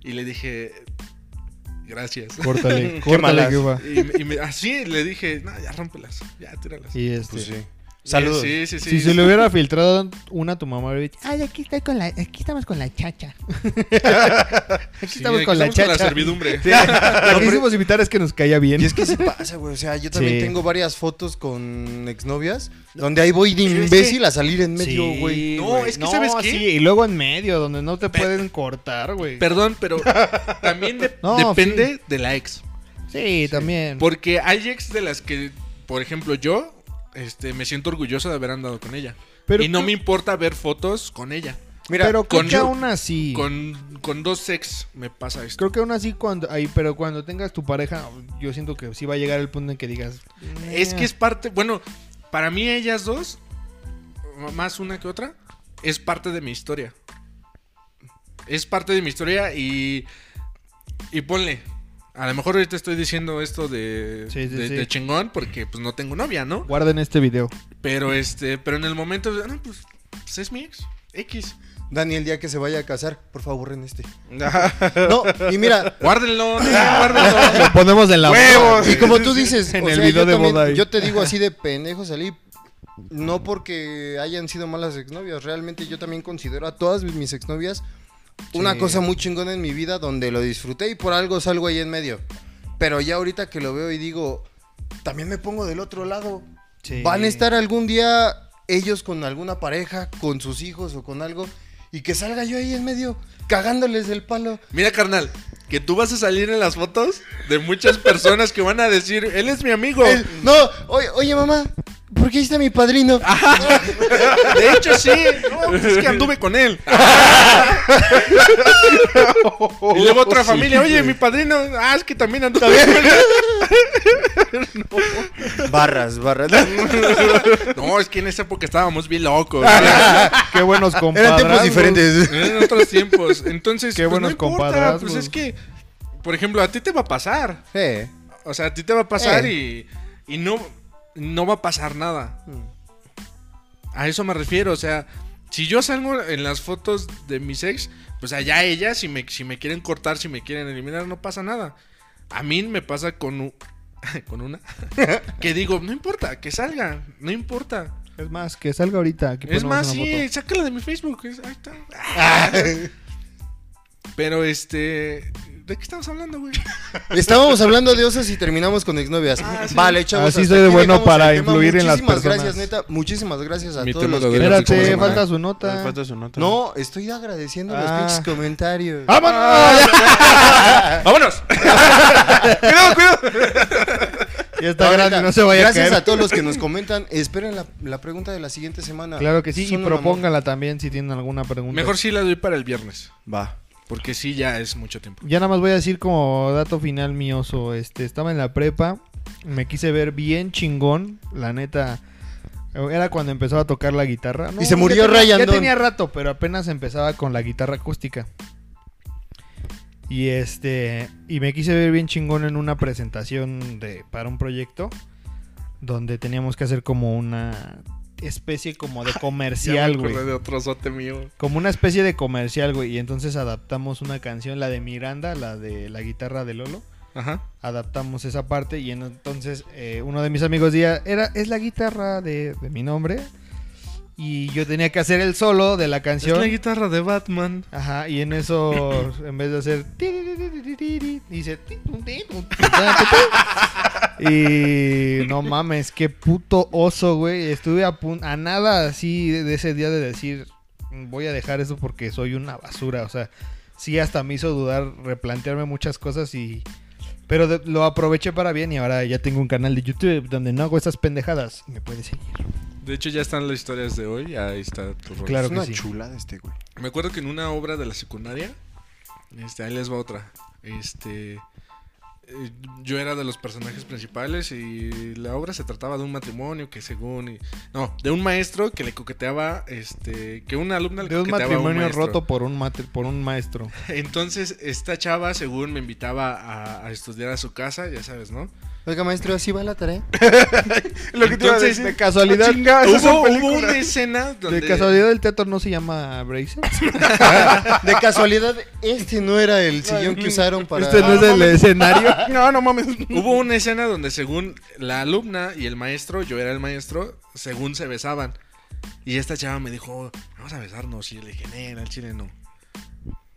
y le dije gracias Córtale, córtale malas. que va. y, y me- así le dije, no, ya rómpelas, ya tíralas. Y este. Pues sí. Saludos. Sí, sí, sí. si se le hubiera filtrado una a tu mamá, hubiera dicho, ay, aquí estoy con la, aquí estamos con la chacha. aquí Sí, estamos aquí con la chacha. servidumbre. Sí, Lo que quisimos invitar es que nos caía bien. Y es que sí pasa, güey. O sea, yo también Sí. tengo varias fotos con exnovias donde ahí voy de imbécil que- a salir en medio, Sí, güey. No, es que ¿sabes qué? Sí, y luego en medio, donde no te pueden cortar, güey. Perdón, pero también de- No, depende de la ex. Sí, también. Porque hay ex de las que, por ejemplo, yo este, me siento orgulloso de haber andado con ella. Pero y no me importa ver fotos con ella. Mira, pero creo con que aún así. Con, con dos ex me pasa esto. Creo que aún así cuando ahí, pero cuando tengas tu pareja, yo siento que sí va a llegar el punto en que digas. Es que es parte, bueno, para mí ellas dos, más una que otra, es parte de mi historia. Es parte de mi historia y, y ponle, a lo mejor ahorita estoy diciendo esto de, Sí, sí, de, sí. de chingón porque pues no tengo novia, ¿no? Guarden este video. Pero este, pero en el momento, no, pues, pues es mi ex, X. Dani, el día que se vaya a casar, por favor, borren este. No, y mira, Guárdenlo, guárdenlo. Lo ponemos en la ¡Huevos! y como tú dices, En o el sea, video yo de también- boda ahí. Yo te digo así de pendejo salí. No porque hayan sido malas exnovias, realmente yo también considero a todas mis exnovias una cosa muy chingona en mi vida donde lo disfruté y por algo salgo ahí en medio. Pero ya ahorita que lo veo y digo, también me pongo del otro lado. Sí. Van a estar algún día ellos con alguna pareja, con sus hijos o con algo, y que salga yo ahí en medio, cagándoles el palo. Mira, carnal, que tú vas a salir en las fotos de muchas personas que van a decir, él es mi amigo. El- no, oye, oye, mamá, ¿Por qué ahí está mi padrino? De hecho, sí. No, pues es que anduve con él. y luego otra familia. Oye, mi padrino. Ah, es que también anduve con él. Barras, barras. No, es que en esa época estábamos bien locos. Qué buenos Eran compadrazgos. tiempos diferentes. En otros tiempos. Entonces, Qué pues, buenos no importa, compadrazgos. Pues es que, por ejemplo, a ti te va a pasar. Eh, O sea, a ti te va a pasar Eh. y, y no, no va a pasar nada. A eso me refiero. O sea, si yo salgo en las fotos de mis ex, pues allá ellas, si me, si me quieren cortar, si me quieren eliminar, no pasa nada. A mí me pasa con, u- con una que digo, no importa, que salga, no importa. Es más, que salga ahorita. aquí Es más, sí, foto. sácala de mi Facebook. ahí está. Pero este. ¿De qué estamos hablando, güey? Estábamos hablando de osas y terminamos con exnovias. Ah, sí. Vale, chavos. Así soy de bueno para influir en las Muchísimas personas. gracias, neta. Muchísimas gracias a Mi todos los lo que... Espérate, falta su nota. falta su nota. No, estoy agradeciendo los Ah. pinches comentarios. ¡Vámonos! ¡Vámonos! cuidado, cuidado. Ya está No, grande, neta, no se vaya a Gracias caer. a todos los que nos comentan. Esperen la, la pregunta de la siguiente semana. Claro que sí, y Son propónganla también si tienen alguna pregunta. Mejor sí la doy para el viernes. Va. Porque sí, ya es mucho tiempo. Ya nada más voy a decir como dato final mioso, este, estaba en la prepa, me quise ver bien chingón, la neta, era cuando empezaba a tocar la guitarra. Y se murió Ryan Ya tenía rato, pero apenas empezaba con la guitarra acústica. Y este, y me quise ver bien chingón en una presentación de para un proyecto donde teníamos que hacer como una especie como de comercial, güey. de otro sote mío. Como una especie de comercial, güey. Y entonces adaptamos una canción, la de Miranda, la de la guitarra de Lolo. Ajá. Adaptamos esa parte y en- entonces eh, uno de mis amigos decía, era, es la guitarra de, de mi nombre. Y yo tenía que hacer el solo de la Es canción. la guitarra de Batman. Ajá, y en eso, en vez de hacer... Dice... Y no mames, qué puto oso, güey. Estuve a, pun- a nada así de, ese día de decir, voy a dejar eso porque soy una basura. O sea, sí hasta me hizo dudar, replantearme muchas cosas y... Pero de- lo aproveché para bien y ahora ya tengo un canal de YouTube donde no hago esas pendejadas. Me puedes seguir. De hecho, ya están las historias de hoy. Ahí está tu rol. Claro es que una sí. chulada este, güey. Me acuerdo que en una obra de la secundaria, este, ahí les va otra. Este, eh, yo era de los personajes principales y la obra se trataba de un matrimonio que según, y- no, de un maestro que le coqueteaba, este, que una alumna le De un coqueteaba a matrimonio roto por un, por un maestro. Entonces esta chava, según me invitaba a, a estudiar a su casa, ya sabes, ¿no? Oiga, maestro, ¿así va la tarea? Lo que te iba a Entonces, decir. de casualidad- Ah, chinga, esas son Hubo, hubo películas. una escena donde De casualidad el teatro no se llama Bracer. De casualidad, este no era el sillón que usaron para... Este no es el escenario. No, no mames. Hubo una escena donde según la alumna y el maestro, yo era el maestro, según se besaban. Y esta chava me dijo, vamos a besarnos. Y yo le dije, "Nel, al chile no.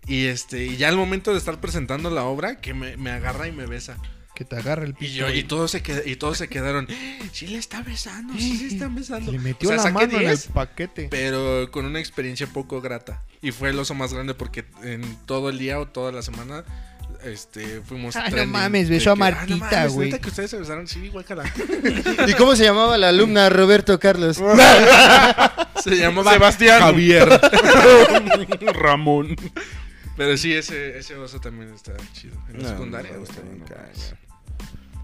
Y este, y ya al momento de estar presentando la obra, que me, me agarra y me besa. Que te agarra el Y pito. yo, y todos se qued- y todos se quedaron, sí le está besando, sí se están besando. Le metió O sea, la mano en el 10, paquete. pero con una experiencia poco grata. Y fue el oso más grande porque en todo el día o toda la semana este fuimos Ay, no mames, besó a que, "Ah, no Martita, güey". ¿neta que ustedes se besaron, sí, guácala. ¿Y cómo se llamaba la alumna Roberto Carlos? Se llamaba Sebastián. Javier. Ramón. Pero sí, ese, ese oso también está chido. En la No, secundaria. no, está bien.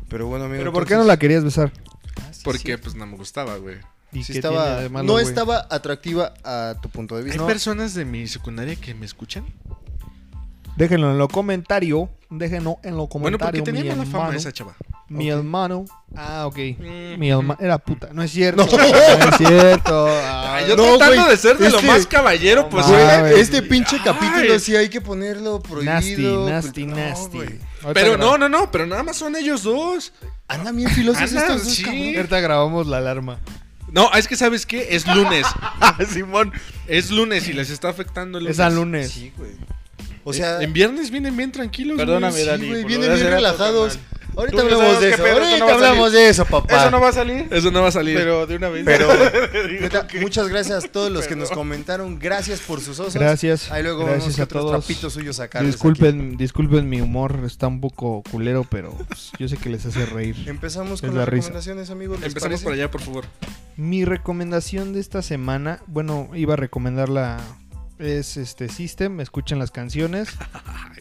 Pero bueno, amigo. Pero ¿por qué no la querías besar? Porque pues no me gustaba, güey. ¿Y Sí qué estaba, tiene de malo, no estaba atractiva a tu punto de ¿Hay vista. personas de mi secundaria que me escuchan? Déjenlo en lo comentario. Déjenlo en lo Bueno, comentario. porque tenía mi mala fama hermano. esa chava. Mi hermano. Ah, ok. Mm, Mi hermano. Era puta. No es cierto. No. No, es cierto. Ah, Ay, yo No, tratando de ser de lo más caballero No posible. Mames. este pinche Ay. capítulo sí hay que ponerlo prohibido. nasty, pues, nasty, no, nasty. Pero no, no, no, pero nada más son ellos dos. Andan bien filosos estos dos, sí. Ahorita grabamos la alarma. No, es que ¿sabes qué? Es lunes. Simón. es lunes y les está afectando el lunes. Es al lunes. Sí, güey. O sea, en viernes vienen bien tranquilos. Perdóname, güey. sí, Dani, güey, por vienen lo de bien hace rato, relajados. carnal. Ahorita Tú hablamos sabes de qué eso. pedo, eso no Ahorita va a hablamos de eso, papá. Eso no va a salir. Eso no va a salir. Pero de una vez. Pero, Digo neta, que- muchas gracias a todos los que nos comentaron. Gracias por sus osos. Gracias. Ahí luego gracias vemos a otros todos. trapitos suyos sacarles Disculpen, disculpen mi humor, está un poco culero, pero pues, yo sé que les hace reír. aquí. Empezamos Es con la las risa. recomendaciones, amigos. ¿les Empezamos parece? por allá, por favor. Mi recomendación de esta semana, bueno, iba a recomendarla es este System, escuchen las canciones.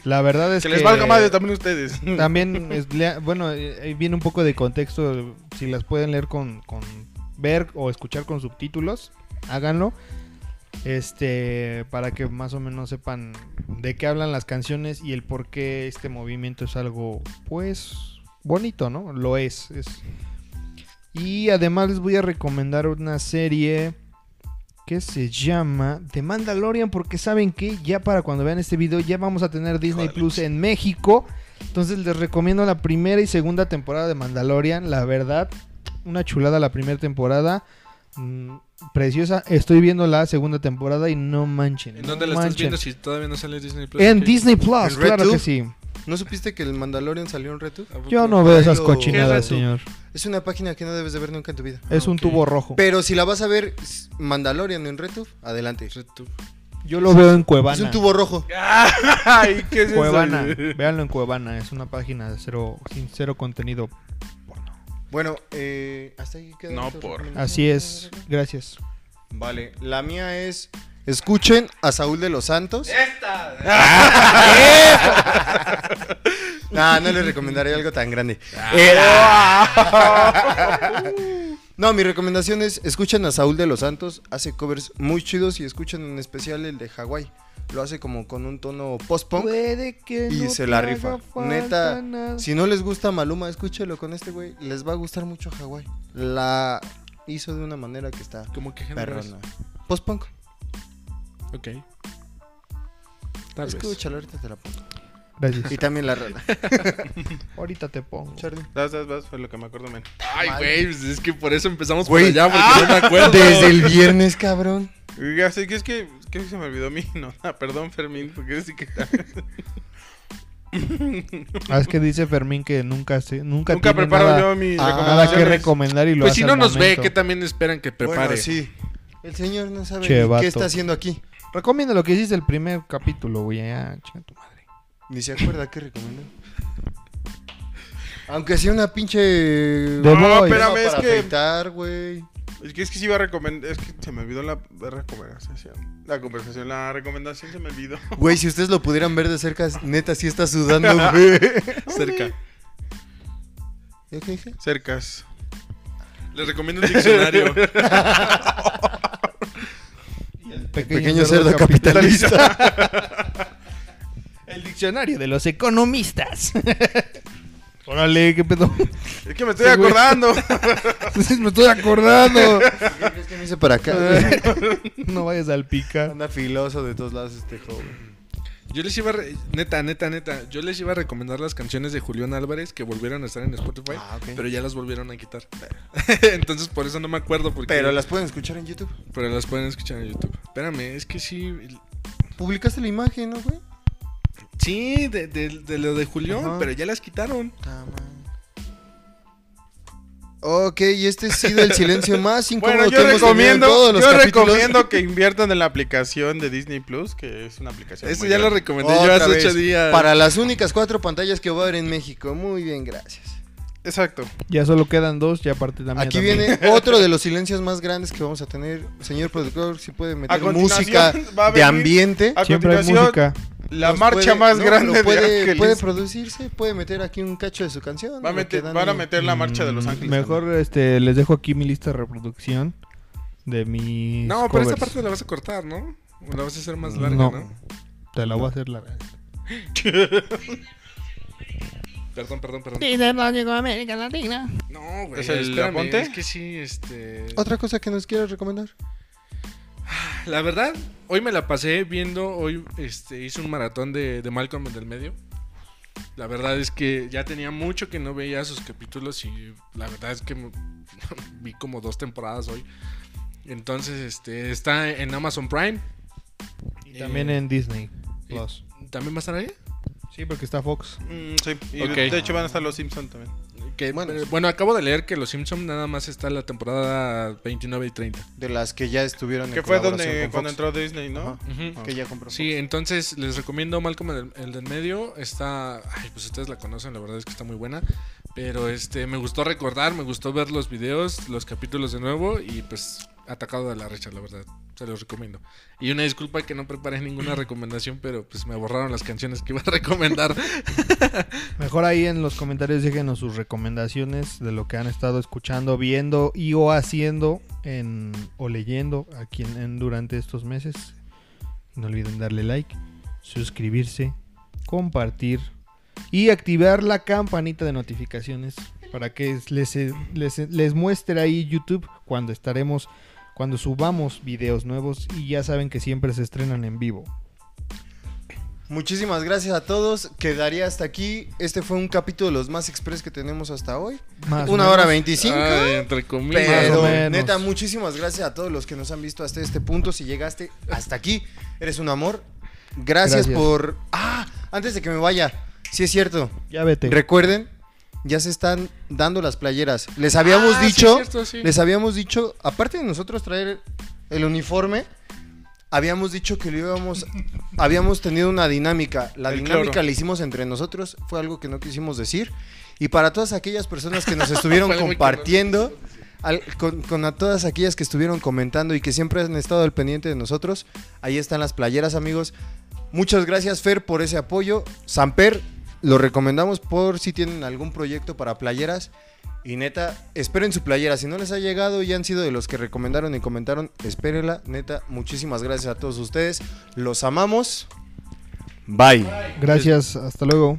La verdad es Que que, les valga madre también ustedes. también es- bueno, eh, ahí viene un poco de contexto, si las pueden leer con, con ver o escuchar con subtítulos, háganlo. Este, para que más o menos sepan de qué hablan las canciones y el por qué este movimiento es algo, pues, bonito, ¿no? Lo es. es. Y además les voy a recomendar una serie que se llama The Mandalorian, porque saben que ya para cuando vean este video ya vamos a tener Disney. Plus en México. Entonces les recomiendo la primera y segunda temporada de Mandalorian. La verdad, una chulada la primera temporada. Mm, preciosa. Estoy viendo la segunda temporada y no manchen. ¿En no dónde la estás viendo si todavía no sale Disney Plus? En. Disney Plus, ¿En claro que sí. ¿No supiste que el Mandalorian salió en Retu? Yo no veo esas cochinadas, ¿Qué es señor. Es una página que no debes de ver nunca en tu vida. Es un tubo rojo. Pero si la vas a ver Mandalorian en Retu, adelante. RedTube. Yo lo veo en Cuevana. Es un tubo rojo. Ay, ¿qué es eso? Cuevana. Véanlo en Cuevana. Es una página de cero, sin cero contenido. Bueno, eh, hasta ahí quedan No, por-. Así es. Gracias. Vale, la mía es. Escuchen a Saúl de los Santos. no, no les recomendaré algo tan grande. Era- no, mi recomendación es escuchen a Saúl de los Santos. Hace covers muy chidos y escuchen en especial el de Hawái. Lo hace como con un tono post-punk. Y no se la rifa. Neta, nada. Si no les gusta Maluma, escúchelo con este güey. Les va a gustar mucho Hawái. La hizo de una manera que está ¿Cómo que perrona. Post-punk. Ok. Tal vez. Escúchalo, ahorita te la pongo. Gracias. Y también la rana. Ahorita te pongo. Charlie. Vas, vas, vas, fue lo que me acuerdo, men. Ay, güey, pues es que por eso empezamos por allá, porque no me acuerdo. Desde el viernes, cabrón. Oiga, sí, que es que, que se me olvidó mi nota. Perdón, Fermín, porque sí que Ah, es que dice Fermín que nunca se, nunca, nunca tiene preparo nada, yo Ah, nada que recomendar y lo Pues hace si no nos ve. ¿qué también esperan que prepare? Bueno, sí. El señor no sabe qué está haciendo aquí. Recomienda lo que hiciste el primer capítulo, güey. Ya, chinga tu madre. Ni se acuerda qué recomendó. Aunque sea una pinche... De No, Boy. espérame, para es que- afeitar, güey. Es que es que sí iba a recomendar. Es que se me olvidó la recomendación. La conversación, la recomendación se me olvidó. Güey, si ustedes lo pudieran ver de cerca, neta, sí está sudando, güey. Cerca. ¿Ya qué dije? Cercas. Les recomiendo un diccionario. Pequeño, cerdo capitalista. El diccionario de los economistas. Órale, qué pedo. Es que me estoy Sí, acordando. Me estoy acordando. ¿Qué crees que me hice para acá? no vayas al picar. Anda filoso de todos lados este joven. Yo les iba a... re- Neta, neta, neta. Yo les iba a recomendar las canciones de Julián Álvarez que volvieron a estar en Spotify. Ah, ok. Pero ya las volvieron a quitar. Entonces por eso no me acuerdo. Porque, Pero las pueden escuchar en YouTube. pero las pueden escuchar en YouTube. Espérame, es que sí... Publicaste la imagen, ¿no, güey? Sí, de, de- de lo de Julián, Ajá. pero ya las quitaron. Ok, y este ha sido el silencio más incómodo Bueno, que yo hemos tenido en recomiendo, todos los yo capítulos. recomiendo que inviertan en la aplicación de Disney Plus, que es una aplicación. Eso ya lo recomendé yo Otra hace vez, ocho días. Para las únicas cuatro pantallas que va a haber en México. Muy bien, gracias. Exacto. Ya solo quedan dos, ya aparte también. Aquí también. viene otro de los silencios más grandes que vamos a tener. Señor productor, si puede meter música de ambiente. A Siempre hay música. La marcha puede- más no, grande puede, de Ángeles. puede producirse, puede meter aquí un cacho de su canción. Va a meter- van a meter la marcha de Los Mm, Ángeles. Mejor este, les dejo aquí mi lista de reproducción de mis. No, pero esta parte la vas a cortar, ¿no? O la vas a hacer más larga, ¿no? No. Te la voy a hacer larga. Perdón, perdón, perdón. Dice Lógico América Latina. No, güey. ¿Es el espérame, Aponte? Es que sí, este... Otra cosa que nos quieras recomendar. La verdad, hoy me la pasé viendo, hoy este, hice un maratón de, de Malcolm en el medio. La verdad es que ya tenía mucho que no veía sus capítulos y la verdad es que me- vi como dos temporadas hoy. Entonces, este, está en Amazon Prime. Y también Eh, en Disney Plus. ¿También va a estar ahí? Sí, porque está Fox. Mm, sí, y de hecho van a estar los Simpsons también. Que, Bueno. bueno. bueno, acabo de leer que Los Simpsons nada más está en la temporada 29 y 30. De las que ya estuvieron Que en fue donde con cuando Fox. entró Disney, ¿no? Que ya compró Sí, entonces les recomiendo Malcolm el, el del medio. Está. Ay, pues ustedes la conocen, la verdad es que está muy buena. Pero este me gustó recordar, me gustó ver los videos, los capítulos de nuevo y pues atacado de la recha, la verdad. Se los recomiendo. Y una disculpa que no preparé ninguna recomendación, pero pues me borraron las canciones que iba a recomendar. Mejor ahí en los comentarios déjenos sus recomendaciones de lo que han estado escuchando, viendo y o haciendo en, o leyendo aquí en, en- durante estos meses. No olviden darle like, suscribirse, compartir y activar la campanita de notificaciones para que les, les, les muestre ahí YouTube cuando estaremos, cuando subamos videos nuevos y ya saben que siempre se estrenan en vivo. Muchísimas gracias a todos. Quedaría hasta aquí. Este fue un capítulo de los más express que tenemos hasta hoy. Más Una menos. hora veinticinco. Entre comillas. Pero, Más o menos. neta, muchísimas gracias a todos los que nos han visto hasta este punto. Si llegaste hasta aquí, eres un amor. Gracias, Gracias. por. Ah, antes de que me vaya, sí es cierto. Ya vete. Recuerden, ya se están dando las playeras. Les habíamos Ah, sí, dicho, cierto, sí. les habíamos dicho, aparte de nosotros traer el uniforme, habíamos dicho que lo íbamos, habíamos tenido una dinámica. La El dinámica cloro. la hicimos entre nosotros, fue algo que no quisimos decir. Y para todas aquellas personas que nos estuvieron compartiendo, al- con, con a todas aquellas que estuvieron comentando y que siempre han estado al pendiente de nosotros, ahí están las playeras, amigos. Muchas gracias, Fer, por ese apoyo. Samper, lo recomendamos por si tienen algún proyecto para playeras. Y neta, esperen su playera. Si no les ha llegado y han sido de los que recomendaron y comentaron, espérenla. Neta, muchísimas gracias a todos ustedes. Los amamos. Bye. Gracias, hasta luego.